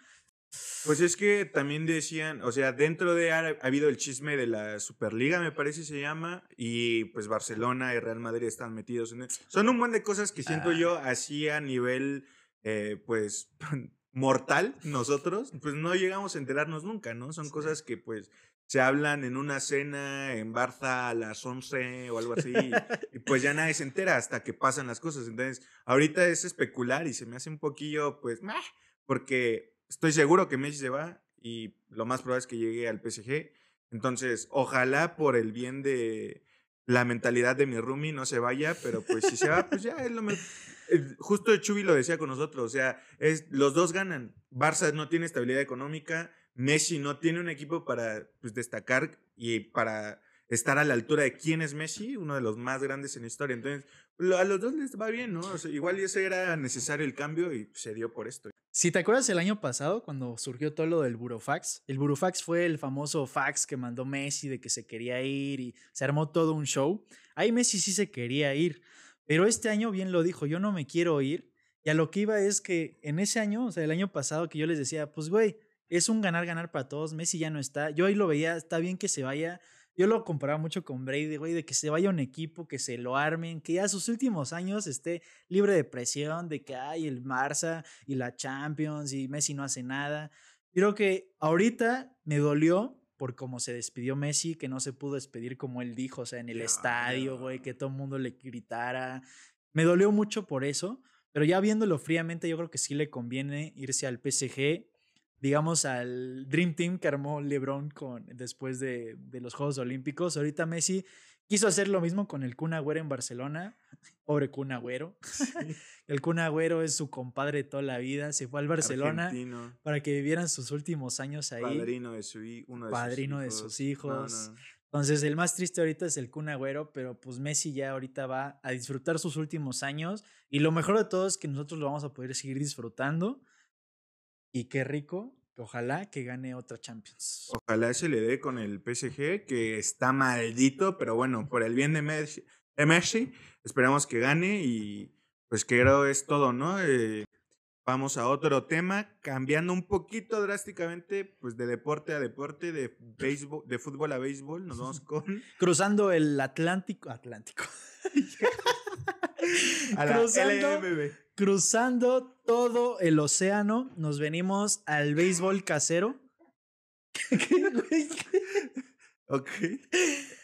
Pues es que también decían, o sea, dentro de ha, ha habido el chisme de la Superliga, me parece se llama, y pues Barcelona y Real Madrid están metidos en eso. Son un montón de cosas que siento Ah. yo así a nivel, eh, pues, mortal, nosotros, pues no llegamos a enterarnos nunca, ¿no? Son cosas que pues se hablan en una cena en Barça a las 11 o algo así, y pues ya nadie se entera hasta que pasan las cosas. Entonces, ahorita es especular y se me hace un poquillo, pues, meh, porque estoy seguro que Messi se va y lo más probable es que llegue al PSG. Entonces, ojalá por el bien de la mentalidad de mi roomie no se vaya, pero pues si se va, pues ya es lo mejor. Justo Chubi lo decía con nosotros, o sea, es, los dos ganan. Barça no tiene estabilidad económica, Messi no tiene un equipo para pues, destacar y para estar a la altura de quién es Messi, uno de los más grandes en historia. Entonces, a los dos les va bien, ¿no? O sea, igual ese era necesario el cambio y se dio por esto. Si te acuerdas el año pasado, cuando surgió todo lo del Burofax, el Burofax fue el famoso fax que mandó Messi de que se quería ir y se armó todo un show. Ahí Messi sí se quería ir, pero este año bien lo dijo, yo no me quiero ir. Y a lo que iba es que en ese año, o sea, el año pasado que yo les decía, pues güey, es un ganar-ganar para todos, Messi ya no está, yo ahí lo veía, está bien que se vaya. Yo lo comparaba mucho con Brady, güey, de que se vaya un equipo, que se lo armen, que ya sus últimos años esté libre de presión, de que hay el Barça y la Champions y Messi no hace nada. Creo que ahorita me dolió por cómo se despidió Messi, que no se pudo despedir como él dijo, o sea, en el estadio, güey, que todo el mundo le gritara. Me dolió mucho por eso, pero ya viéndolo fríamente, yo creo que sí le conviene irse al PSG, digamos al Dream Team que armó LeBron con, después de, de los Juegos Olímpicos. Ahorita Messi Quiso hacer lo mismo con el Kun Agüero en Barcelona. Pobre Kun Agüero. el Kun Agüero es su compadre toda la vida. Se fue al Barcelona para que vivieran sus últimos años ahí. Padrino de, su, uno de Padrino sus hijos. de sus hijos. Entonces, el más triste ahorita es el Kun Agüero, pero pues Messi ya ahorita va a disfrutar sus últimos años. Y lo mejor de todo es que nosotros lo vamos a poder seguir disfrutando. Y qué rico Ojalá que gane otra Champions. Ojalá se le dé con el PSG, que está maldito, pero bueno, por el bien de Messi, esperamos que gane y pues creo es todo, ¿no? Eh, vamos a otro tema, cambiando un poquito drásticamente, pues de deporte a deporte, de béisbol, de fútbol a béisbol, nos vamos con... Cruzando el Atlántico, Atlántico. a la Cruzando, cruzando todo el océano, nos venimos al béisbol casero. ok.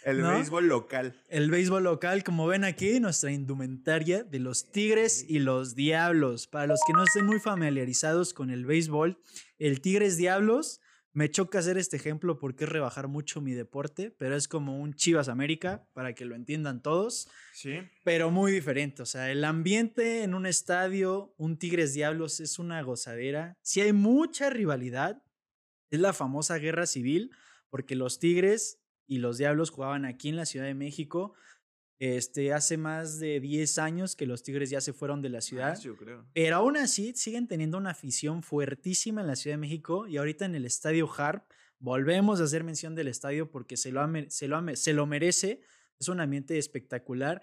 El béisbol local. El béisbol local, como ven aquí, nuestra indumentaria de los Tigres y los Diablos. Para los que no estén muy familiarizados con el béisbol, el Tigres Diablos me choca hacer este ejemplo porque es rebajar mucho mi deporte, pero es como un Chivas América, para que lo entiendan todos. Sí. Pero muy diferente. O sea, el ambiente en un estadio, un Tigres Diablos, es una gozadera. Si hay mucha rivalidad. Es la famosa guerra civil, porque los Tigres y los Diablos jugaban aquí en la Ciudad de México este, hace más de 10 años que los Tigres ya se fueron de la ciudad. Pero aún así siguen teniendo una afición fuertísima en la Ciudad de México y ahorita en el Estadio Harp volvemos a hacer mención del estadio porque se lo, se lo, se lo merece. Es un ambiente espectacular.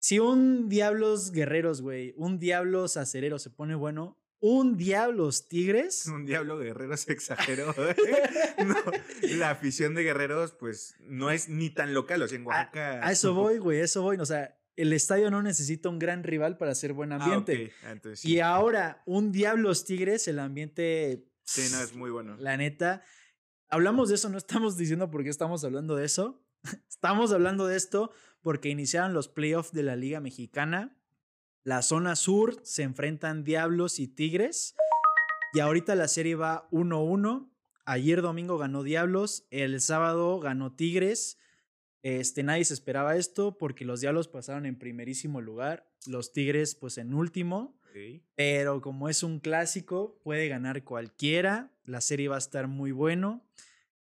Si un Diablos Guerreros, güey, un Diablos Acerero se pone bueno, un Diablos Tigres. Un Diablo Guerrero se exageró. la afición de Guerreros, pues, no es ni tan local. O sea, en Oaxaca. A, eso voy, güey, eso voy. O sea, el estadio no necesita un gran rival para hacer buen ah, ambiente. Ah, y ahora, un Diablos Tigres, el ambiente. Sí, no, es muy bueno. La neta. Hablamos de eso, no estamos diciendo por qué estamos hablando de eso. estamos hablando de esto porque iniciaron los playoffs de la Liga Mexicana la zona sur se enfrentan Diablos y Tigres. Y ahorita la serie va 1-1. Ayer domingo ganó Diablos, el sábado ganó Tigres. Este, nadie se esperaba esto porque los Diablos pasaron en primerísimo lugar, los Tigres pues en último. Pero como es un clásico, puede ganar cualquiera. La serie va a estar muy bueno.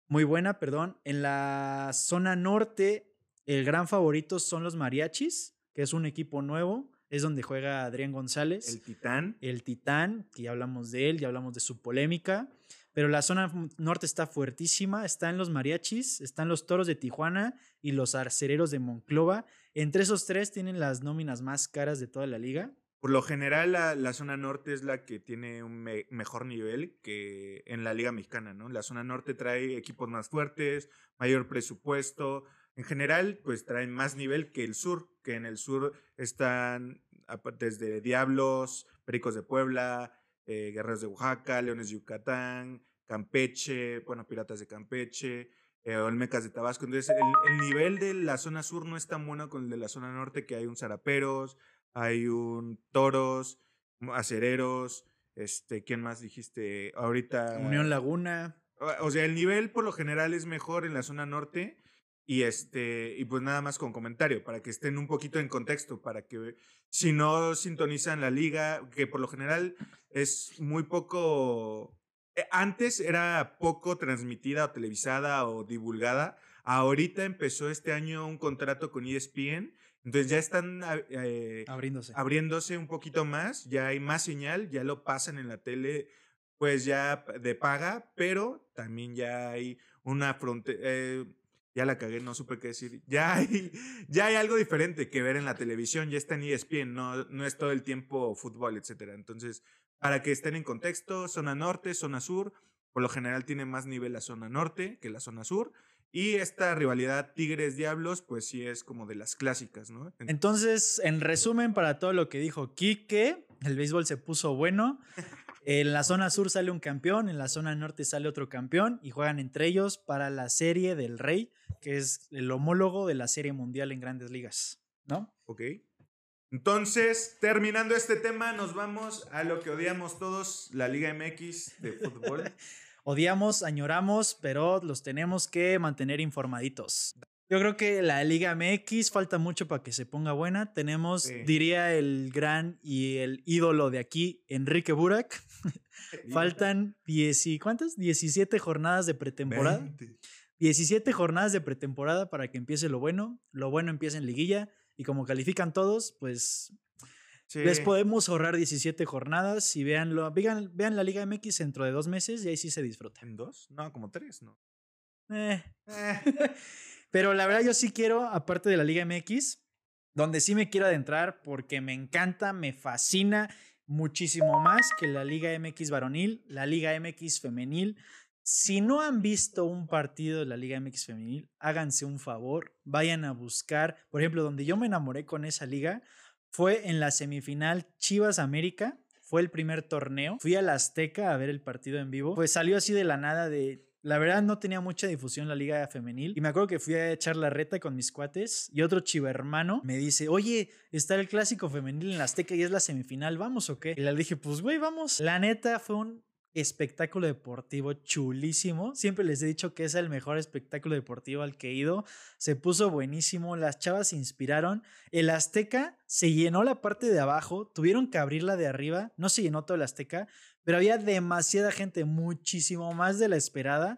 Muy buena, perdón. En la zona norte, el gran favorito son los Mariachis, que es un equipo nuevo es donde juega Adrián González. El Titán. El Titán, que ya hablamos de él, ya hablamos de su polémica. Pero la zona norte está fuertísima, están los mariachis, están los toros de Tijuana y los arcereros de Monclova. Entre esos tres tienen las nóminas más caras de toda la liga. Por lo general, la, zona norte es la que tiene un mejor nivel que en la Liga Mexicana, ¿no? La zona norte trae equipos más fuertes, mayor presupuesto, en general, pues traen más nivel que el sur, que en el sur están desde Diablos, Pericos de Puebla, eh, Guerreros de Oaxaca, Leones de Yucatán, Campeche, bueno, Piratas de Campeche, eh, Olmecas de Tabasco. Entonces, el, nivel de la zona sur no es tan bueno con el de la zona norte, que hay un Zaraperos, hay un Toros, Acereros, este, ¿quién más dijiste? Ahorita. Unión Laguna. O sea, el nivel por lo general es mejor en la zona norte y este, y pues nada más con comentario, para que estén un poquito en contexto, para que si no sintonizan la liga, que por lo general es muy poco. Eh, antes era poco transmitida o televisada o divulgada. Ahorita empezó este año un contrato con ESPN. Entonces ya están eh, abriéndose. abriéndose un poquito más, ya hay más señal, ya lo pasan en la tele, pues ya de paga, pero también ya hay una frontera. Eh, ya la cagué, no supe qué decir. Ya hay, ya hay algo diferente que ver en la televisión, ya está en ESPN, no, no es todo el tiempo fútbol, etc. Entonces, para que estén en contexto, zona norte, zona sur, por lo general tiene más nivel la zona norte que la zona sur. Y esta rivalidad Tigres-Diablos, pues sí es como de las clásicas, ¿no? Entonces, en resumen, para todo lo que dijo Quique, el béisbol se puso bueno. En la zona sur sale un campeón, en la zona norte sale otro campeón y juegan entre ellos para la serie del Rey, que es el homólogo de la serie mundial en grandes ligas, ¿no? Ok. Entonces, terminando este tema, nos vamos a lo que odiamos todos, la Liga MX de fútbol. odiamos, añoramos, pero los tenemos que mantener informaditos. Yo creo que la Liga MX falta mucho para que se ponga buena. Tenemos, Sí. diría el gran y el ídolo de aquí, Enrique Burak. Faltan 10 y ¿cuántas? 17 jornadas de pretemporada. 20. 17 jornadas de pretemporada para que empiece lo bueno. Lo bueno empieza en liguilla. Y como califican todos, pues Sí. les podemos ahorrar 17 jornadas y veanlo, vean, vean la Liga MX dentro de dos meses y ahí sí se disfruta. ¿En dos? No, como tres, ¿no? Eh, Eh, Pero la verdad yo sí quiero, aparte de la Liga MX, donde sí me quiero adentrar porque me encanta, me fascina muchísimo más que la Liga MX varonil, la Liga MX femenil. Si no han visto un partido de la Liga MX femenil, háganse un favor, vayan a buscar, por ejemplo, donde yo me enamoré con esa liga fue en la semifinal Chivas América, fue el primer torneo, fui a la Azteca a ver el partido en vivo, pues salió así de la nada de la verdad no tenía mucha difusión la liga femenil y me acuerdo que fui a echar la reta con mis cuates y otro chivo hermano me dice, oye, está el clásico femenil en la Azteca y es la semifinal, ¿vamos o qué? Y le dije, pues güey, vamos. La neta fue un espectáculo deportivo chulísimo. Siempre les he dicho que es el mejor espectáculo deportivo al que he ido. Se puso buenísimo, las chavas se inspiraron. El Azteca se llenó la parte de abajo, tuvieron que abrirla de arriba, no se llenó todo el Azteca, pero había demasiada gente, muchísimo más de la esperada.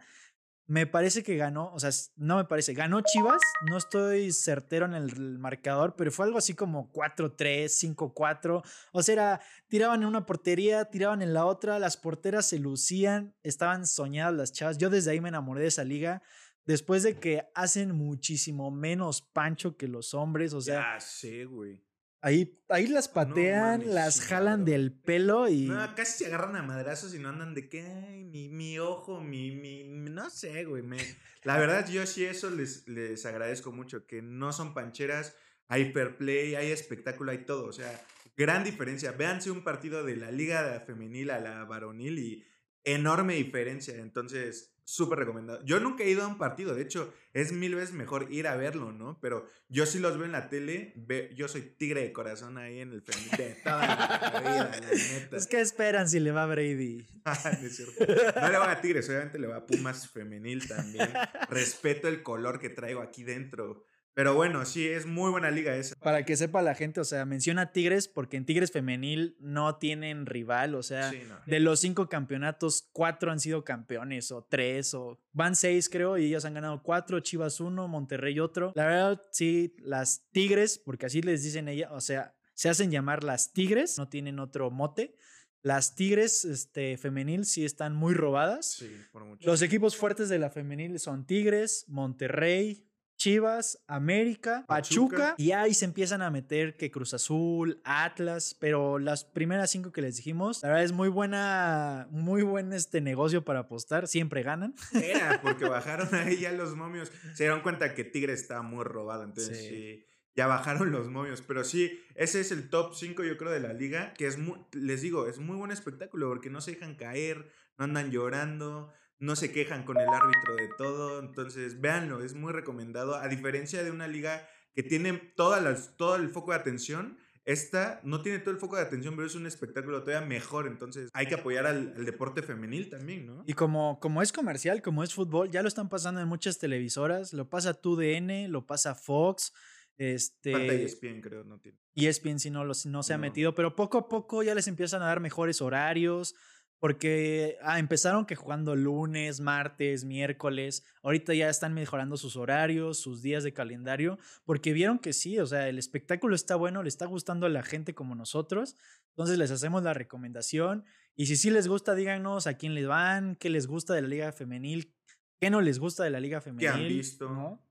Me parece que ganó, o sea, no me parece, ganó Chivas, no estoy certero en el marcador, pero fue algo así como 4-3, 5-4, o sea, era, tiraban en una portería, tiraban en la otra, las porteras se lucían, estaban soñadas las chavas, yo desde ahí me enamoré de esa liga, después de que hacen muchísimo menos pancho que los hombres, o sea, sé, güey. Ahí, ahí las patean, mames, las jalan del pelo y... No, casi se agarran a madrazos y no andan de que, ay, mi, mi ojo, mi, mi, mi- no sé, güey. me- La verdad, yo sí eso les, les agradezco mucho, que no son pancheras, hay fair play, hay espectáculo, hay todo. O sea, gran diferencia. Véanse un partido de la liga femenil a la varonil y enorme diferencia. Entonces, súper recomendado. Yo nunca he ido a un partido, de hecho, es mil veces mejor ir a verlo, ¿no? Pero yo sí los veo en la tele, ve- yo soy tigre de corazón ahí en el femenil de toda la vida, la neta. Es que esperan si le va a Brady. Ah, no es cierto. No le va a Tigres, obviamente le va a Pumas femenil también. Respeto el color que traigo aquí dentro. Pero bueno, sí, es muy buena liga esa. Para que sepa la gente, o sea, menciona Tigres porque en Tigres femenil no tienen rival, o sea, Sí, no. de los cinco campeonatos, cuatro han sido campeones o tres o van seis creo y ellos han ganado cuatro, Chivas uno, Monterrey otro. La verdad, sí, las Tigres, porque así les dicen ella, o sea, se hacen llamar las Tigres, no tienen otro mote. Las Tigres este, femenil sí están muy robadas. Sí, por mucho. Los equipos fuertes de la femenil son Tigres, Monterrey, Chivas, América, Pachuca, Pachuca. y ahí se empiezan a meter que Cruz Azul, Atlas, pero las primeras cinco que les dijimos, la verdad es muy buena, muy buen este negocio para apostar, siempre ganan. Era, porque bajaron ahí ya los momios. Se dieron cuenta que Tigre estaba muy robado, entonces Sí. sí. ya bajaron los momios. Pero sí, ese es el top 5 yo creo de la liga, que es muy, les digo, es muy buen espectáculo porque no se dejan caer, no andan llorando, no se quejan con el árbitro de todo. Entonces, véanlo, es muy recomendado. A diferencia de una liga que tiene todas las, todo el foco de atención. Esta no tiene todo el foco de atención, pero es un espectáculo todavía mejor. Entonces hay que apoyar al, al deporte femenil también, ¿no? Y como, como es comercial, como es fútbol, ya lo están pasando en muchas televisoras, lo pasa TUDN, lo pasa Fox, este... Falta ESPN, creo, no tiene. Y ESPN si no, los, no se ha metido, pero poco a poco ya les empiezan a dar mejores horarios, porque ah, empezaron que jugando lunes, martes, miércoles, ahorita ya están mejorando sus horarios, sus días de calendario, porque vieron que sí, o sea, el espectáculo está bueno, le está gustando a la gente como nosotros, entonces les hacemos la recomendación, y si sí les gusta, díganos a quién les van, qué les gusta de la liga femenil, qué no les gusta de la liga femenil. han visto? ¿no?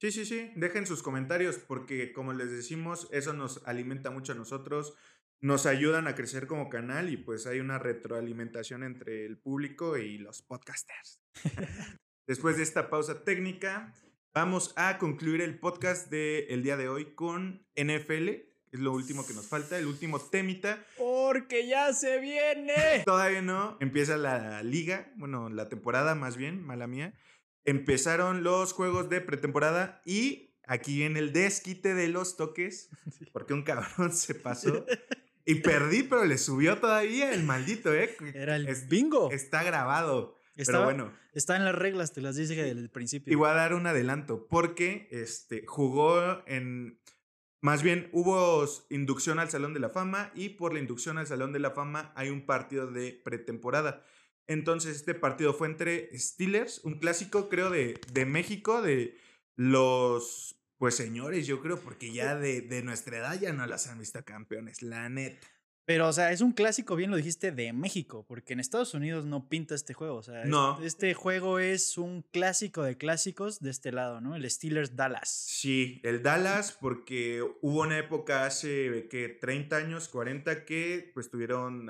Sí, sí, sí. Dejen sus comentarios porque, como les decimos, eso nos alimenta mucho a nosotros. Nos ayudan a crecer como canal y pues hay una retroalimentación entre el público y los podcasters. Después de esta pausa técnica, vamos a concluir el podcast del día de hoy con NFL. Es lo último que nos falta, el último temita. Porque ya se viene. Todavía no. Empieza la liga, bueno, la temporada más bien, mala mía. Empezaron los juegos de pretemporada y aquí en el desquite de los toques, porque un cabrón se pasó y perdí, pero le subió todavía el maldito, ¿eh? Era el Es- bingo. Está grabado. Pero bueno. Está en las reglas, te las dije desde el principio. Y voy a dar un adelanto, porque este, jugó en. Más bien, hubo inducción al Salón de la Fama y por la inducción al Salón de la Fama hay un partido de pretemporada. Entonces, este partido fue entre Steelers, un clásico, creo, de, de México, de los pues señores, yo creo, porque ya de, de, nuestra edad ya no las han visto campeones, la neta. Pero, o sea, es un clásico, bien lo dijiste, de México, porque en Estados Unidos no pinta este juego. O sea, no. este, juego es un clásico de clásicos de este lado, ¿no? El Steelers Dallas. Sí, el Dallas, porque hubo una época hace, que 30 años, 40, que pues tuvieron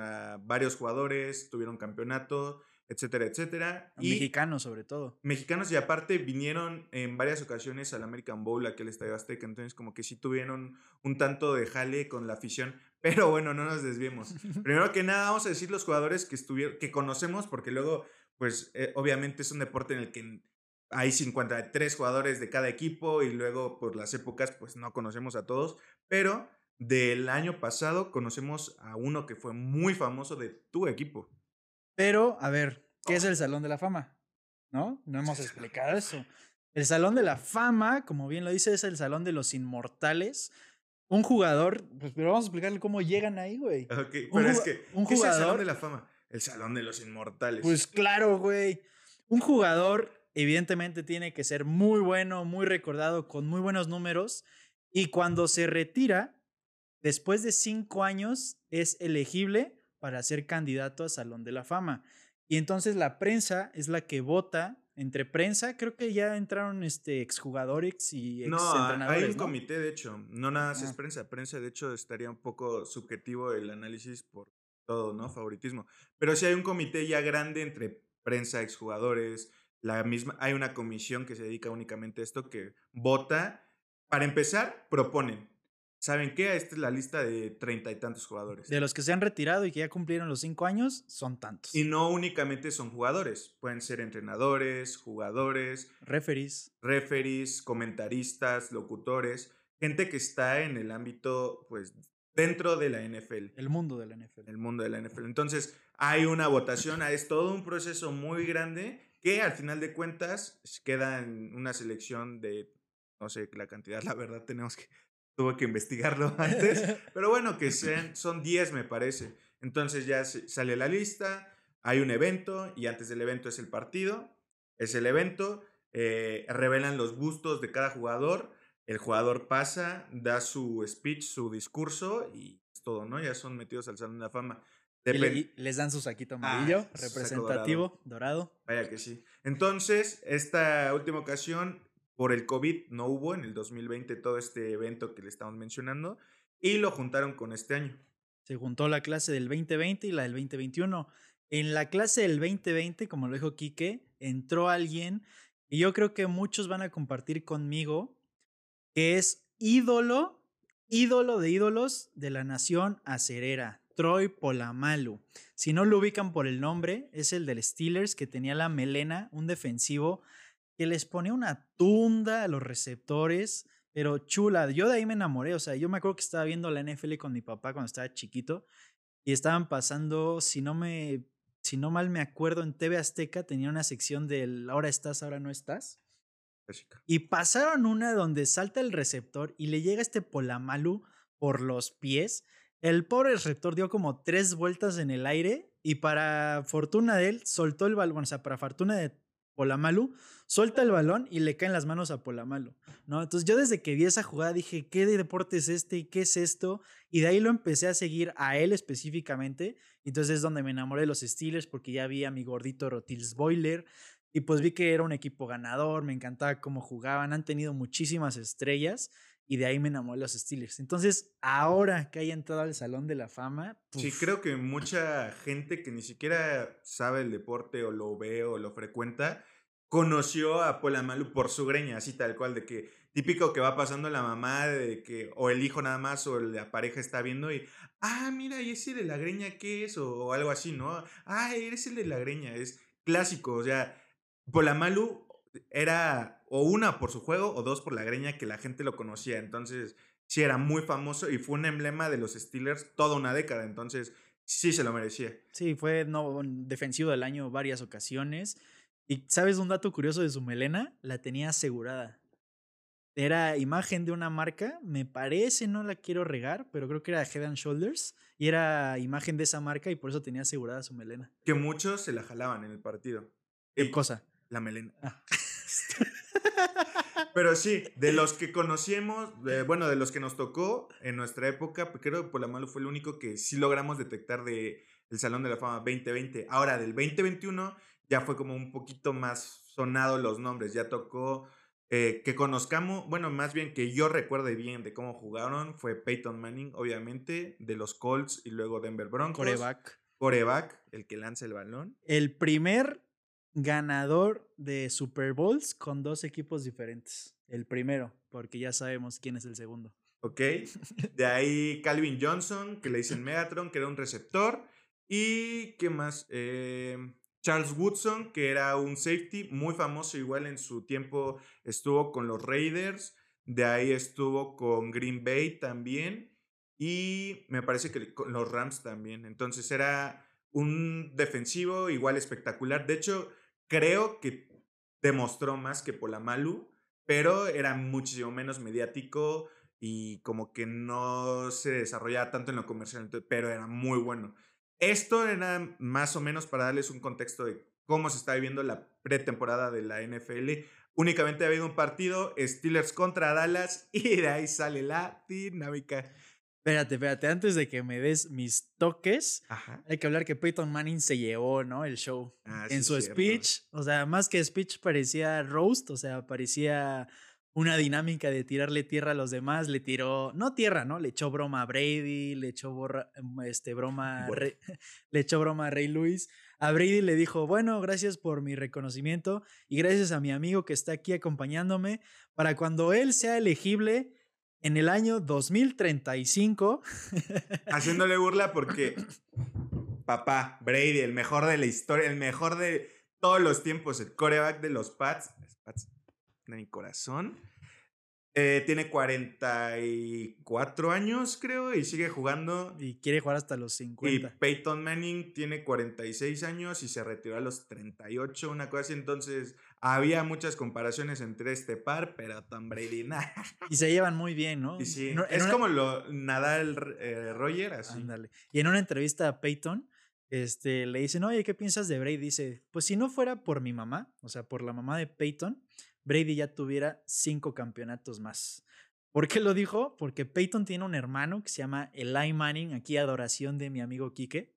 varios jugadores, tuvieron campeonato etcétera, etcétera. Y mexicanos sobre todo. Mexicanos y aparte vinieron en varias ocasiones al American Bowl, aquí al Estadio Azteca, entonces como que sí tuvieron un tanto de jale con la afición, pero bueno, no nos desviemos. Primero que nada vamos a decir los jugadores que estuvieron, que conocemos, porque luego, pues eh, obviamente es un deporte en el que hay 53 jugadores de cada equipo y luego por las épocas pues no conocemos a todos, pero del año pasado conocemos a uno que fue muy famoso de tu equipo. Pero, a ver, ¿qué es el Salón de la Fama? ¿No? No hemos explicado eso. El Salón de la Fama, como bien lo dice, es el Salón de los Inmortales. Un jugador, pues, pero vamos a explicarle cómo llegan ahí, güey. Ok, pero es que, un ¿qué es el Salón de la Fama? El Salón de los Inmortales. Pues claro, güey. Un jugador, evidentemente, tiene que ser muy bueno, muy recordado, con muy buenos números. Y cuando se retira, después de cinco años, es elegible para ser candidato a Salón de la Fama. Y entonces la prensa es la que vota. Entre prensa, creo que ya entraron este exjugadores y ex No, hay un comité, de hecho. No nada más es ah. prensa. Prensa, de hecho, estaría un poco subjetivo el análisis por todo, ¿no? Favoritismo. Pero sí hay un comité ya grande entre prensa, exjugadores. La misma, hay una comisión que se dedica únicamente a esto que vota. Para empezar, proponen ¿Saben qué? Esta es la lista de treinta y tantos jugadores. De los que se han retirado y que ya cumplieron los cinco años, son tantos. Y no únicamente son jugadores, pueden ser entrenadores, jugadores, referees, referees, comentaristas, locutores, gente que está en el ámbito, pues, dentro de la NFL. El mundo de la NFL. El mundo de la NFL. Entonces, hay una votación, es todo un proceso muy grande que al final de cuentas queda en una selección de, no sé la cantidad, la verdad tenemos que Tuve que investigarlo antes. pero bueno, que sean, son 10 me parece. Entonces ya sale la lista, hay un evento y antes del evento es el partido. Es el evento, eh, revelan los gustos de cada jugador. El jugador pasa, da su speech, su discurso y es todo, ¿no? Ya son metidos al Salón de la Fama. y les dan su saquito amarillo, ah, representativo, dorado. Vaya que sí. Entonces, esta última ocasión por el COVID no hubo en el 2020 todo este evento que le estamos mencionando y lo juntaron con este año. Se juntó la clase del 2020 y la del 2021. En la clase del 2020, como lo dijo Quique, entró alguien y yo creo que muchos van a compartir conmigo que es ídolo, ídolo de ídolos de la nación acerera, Troy Polamalu. Si no lo ubican por el nombre, es el del Steelers que tenía la melena, un defensivo que les ponía una tunda a los receptores, pero chula. Yo de ahí me enamoré, o sea, yo me acuerdo que estaba viendo la NFL con mi papá cuando estaba chiquito y estaban pasando, si no me si no mal me acuerdo, en TV Azteca tenía una sección del ahora estás, ahora no estás. Y pasaron una donde salta el receptor y le llega este Polamalu por los pies. El pobre receptor dio como tres vueltas en el aire y para fortuna de él soltó el balón, o sea, para fortuna de Polamalu, suelta el balón y le caen las manos a Polamalu, ¿no? Entonces yo desde que vi esa jugada dije, ¿qué deporte es este? ¿Y qué es esto? Y de ahí lo empecé a seguir a él específicamente. Entonces es donde me enamoré de los Steelers porque ya vi a mi gordito Rotils Boiler y pues vi que era un equipo ganador, me encantaba cómo jugaban, han tenido muchísimas estrellas y de ahí me enamoré de los Steelers. Entonces, ahora que haya entrado al Salón de la Fama. Sí, creo que mucha gente que ni siquiera sabe el deporte o lo ve o lo frecuenta, conoció a Polamalu por su greña, así tal cual, de que típico que va pasando la mamá, de que, o el hijo nada más, o la pareja está viendo y, ah, mira, ¿y ese de la greña qué es? O, o algo así, ¿no? Ah, eres el de la greña, es clásico, o sea, Polamalu era o una por su juego o dos por la greña que la gente lo conocía. Entonces, sí era muy famoso y fue un emblema de los Steelers toda una década. Entonces, Sí, se lo merecía. Sí, fue no, defensivo del año varias ocasiones. Y ¿sabes un dato curioso de su melena? La tenía asegurada. Era imagen de una marca, me parece, no la quiero regar, pero creo que era Head and Shoulders. Y era imagen de esa marca y por eso tenía asegurada su melena. Que muchos se la jalaban en el partido. ¿Qué cosa? La melena. Ah. Pero sí, de los que conocíamos, eh, bueno, de los que nos tocó en nuestra época, pues, creo que Polamalu fue el único que sí logramos detectar de el Salón de la Fama 2020. Ahora, del 2021 ya fue como un poquito más sonado los nombres, ya tocó eh, que conozcamos, bueno, más bien que yo recuerde bien de cómo jugaron, fue Peyton Manning, obviamente, de los Colts y luego Denver Broncos. Coreback. Coreback, el que lanza el balón. El primer ganador de Super Bowls con dos equipos diferentes. El primero, porque ya sabemos quién es el segundo. Ok. De ahí Calvin Johnson, que le dicen Megatron, que era un receptor. Y qué más? Eh, Charles Woodson, que era un safety muy famoso, igual en su tiempo estuvo con los Raiders. De ahí estuvo con Green Bay también. Y me parece que con los Rams también. Entonces era un defensivo igual espectacular. De hecho, creo que demostró más que Polamalu, pero era muchísimo menos mediático y como que no se desarrollaba tanto en lo comercial, pero era muy bueno. Esto era más o menos para darles un contexto de cómo se está viviendo la pretemporada de la NFL. Únicamente ha habido un partido, Steelers contra Dallas, y de ahí sale la dinámica. Espérate, espérate, antes de que me des mis toques, hay que hablar que Peyton Manning se llevó, ¿no? El show. Ah, en sí, su speech, o sea, más que speech parecía roast, o sea, parecía una dinámica de tirarle tierra a los demás, le tiró, no tierra, ¿no? Le echó broma a Brady, le echó borra- este, broma, Bueno. Rey- le echó broma a Ray Lewis. A Brady le dijo, bueno, gracias por mi reconocimiento y gracias a mi amigo que está aquí acompañándome para cuando él sea elegible en el año 2035. Haciéndole burla porque papá, Brady, el mejor de la historia, el mejor de todos los tiempos, el coreback de los Pats, Pats de mi corazón, eh, tiene 44 años, creo, y sigue jugando. y quiere jugar hasta los Y 50. Peyton Manning tiene 46 años y se retiró a los 38, una cosa así. Entonces, había muchas comparaciones entre este par, pero Tom Brady, nah. Y se llevan muy bien, ¿no? Y sí, No- en es una- como lo Nadal eh, Roger, así. Ándale. Y en una entrevista a Peyton, este, le dicen, oye, ¿qué piensas de Brady? Dice, pues si no fuera por mi mamá, o sea, por la mamá de Peyton, Brady ya tuviera cinco campeonatos más. ¿Por qué lo dijo? Porque Peyton tiene un hermano que se llama Eli Manning, aquí adoración de mi amigo Quique.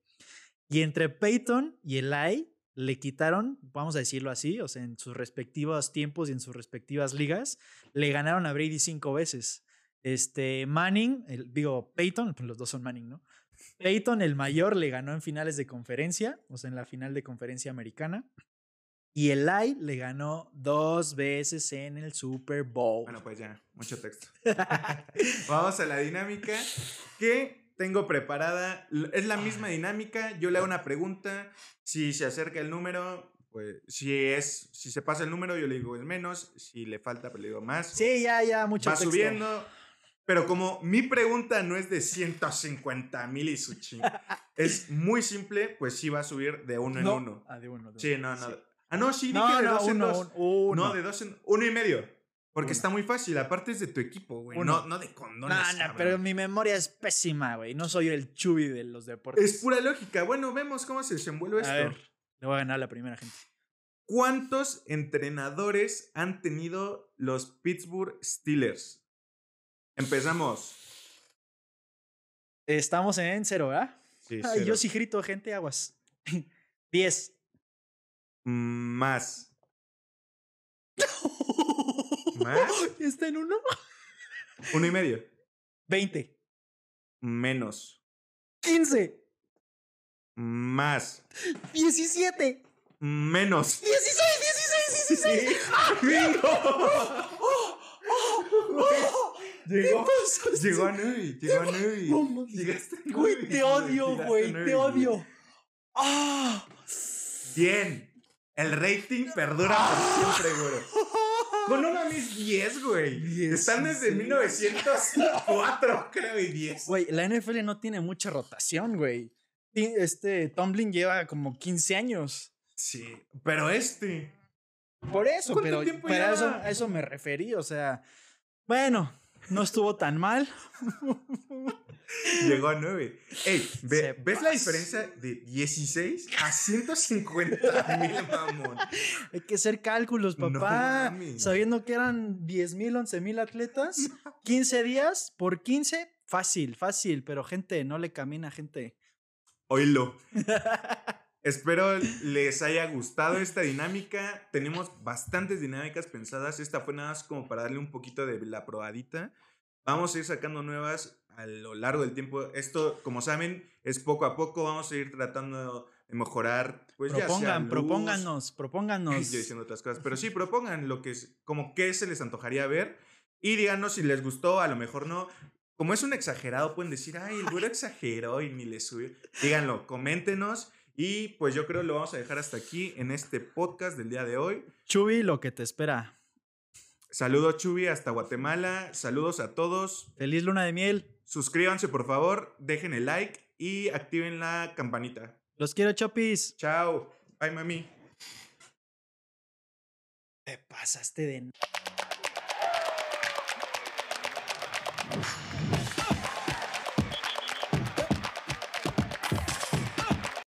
Y entre Peyton y Eli le quitaron, vamos a decirlo así, o sea, en sus respectivos tiempos y en sus respectivas ligas, le ganaron a Brady cinco veces. Este Manning, el, digo Peyton, pues los dos son Manning, ¿no? Peyton, el mayor, le ganó en finales de conferencia, o sea, en la final de conferencia americana. Y Eli le ganó dos veces en el Super Bowl. Bueno, pues ya, mucho texto. Vamos a la dinámica que tengo preparada. Es la misma dinámica. Yo le hago una pregunta. Si se acerca el número, pues si es, si se pasa el número, yo le digo es menos. Si le falta, pues le digo más. sí, ya, ya, mucho Va texto. subiendo. Pero como mi pregunta no es de 150 mil y su ching, es muy simple, pues sí va a subir de uno en No. uno. Ah, de uno, de Sí, uno. no, no. Ah, no, sí, No, dije de no, dos en uno, dos. un- uno. No, de dos en uno y medio. Porque está muy fácil. Aparte es de tu equipo, güey. No, no de condones. No, no, cabrón. pero mi memoria es pésima, güey. No soy el chubi de los deportes. Es pura lógica. Bueno, vemos cómo se desenvuelve A esto. ver, le voy a ganar a la primera gente. ¿Cuántos entrenadores han tenido los Pittsburgh Steelers? Empezamos. Estamos en cero, ¿verdad? Sí, Ay, yo sí grito, gente, aguas. Diez. Más. ¿Más? ¿Está en uno? Uno y medio. Veinte. Menos. Quince. Más. Diecisiete. Menos. Dieciséis, dieciséis, dieciséis. Llegó, pasó? llegó a nueve. Llegó a nueve. No. Llegaste a Güey, te odio, güey, te odio. ¡Ah! Bien. El rating perdura por siempre, güey. Con una mis 10, güey. Están desde sí. 1904, creo, y 10. Güey, la NFL no tiene mucha rotación, güey. este Tomlin lleva como 15 años. Sí, pero este. Por eso, ¿Cuánto pero, tiempo pero a, eso, a eso me referí. O sea, bueno, no estuvo tan mal. Llegó a 9. Ey, ve- ¿ves la pas- diferencia de 16 a 150 mil, mamón? Hay que hacer cálculos, No papá. mames. Sabiendo que eran 10 mil, 11 mil atletas, 15 días por 15, fácil, fácil. Pero gente, no le camina, gente. Oílo. Espero les haya gustado esta dinámica. Tenemos bastantes dinámicas pensadas. Esta fue nada más como para darle un poquito de la probadita. Vamos a ir sacando nuevas a lo largo del tiempo. Esto, como saben, es poco a poco. Vamos a ir tratando de mejorar. Pues ya Propongan, luz, propónganos, propónganos. Yo diciendo otras cosas. Pero sí, propongan lo que es, como qué se les antojaría ver. Y díganos si les gustó, a lo mejor no. Como es un exagerado, pueden decir, ay, el güero exageró y ni le subió. Díganlo, coméntenos. Y pues yo creo que lo vamos a dejar hasta aquí en este podcast del día de hoy. Chubi, lo que te espera. Saludos, Chubi, hasta Guatemala. Saludos a todos. Feliz luna de miel. Suscríbanse, por favor. Dejen el like y activen la campanita. Los quiero, Chopis. Chao. Bye, mami. Te pasaste de.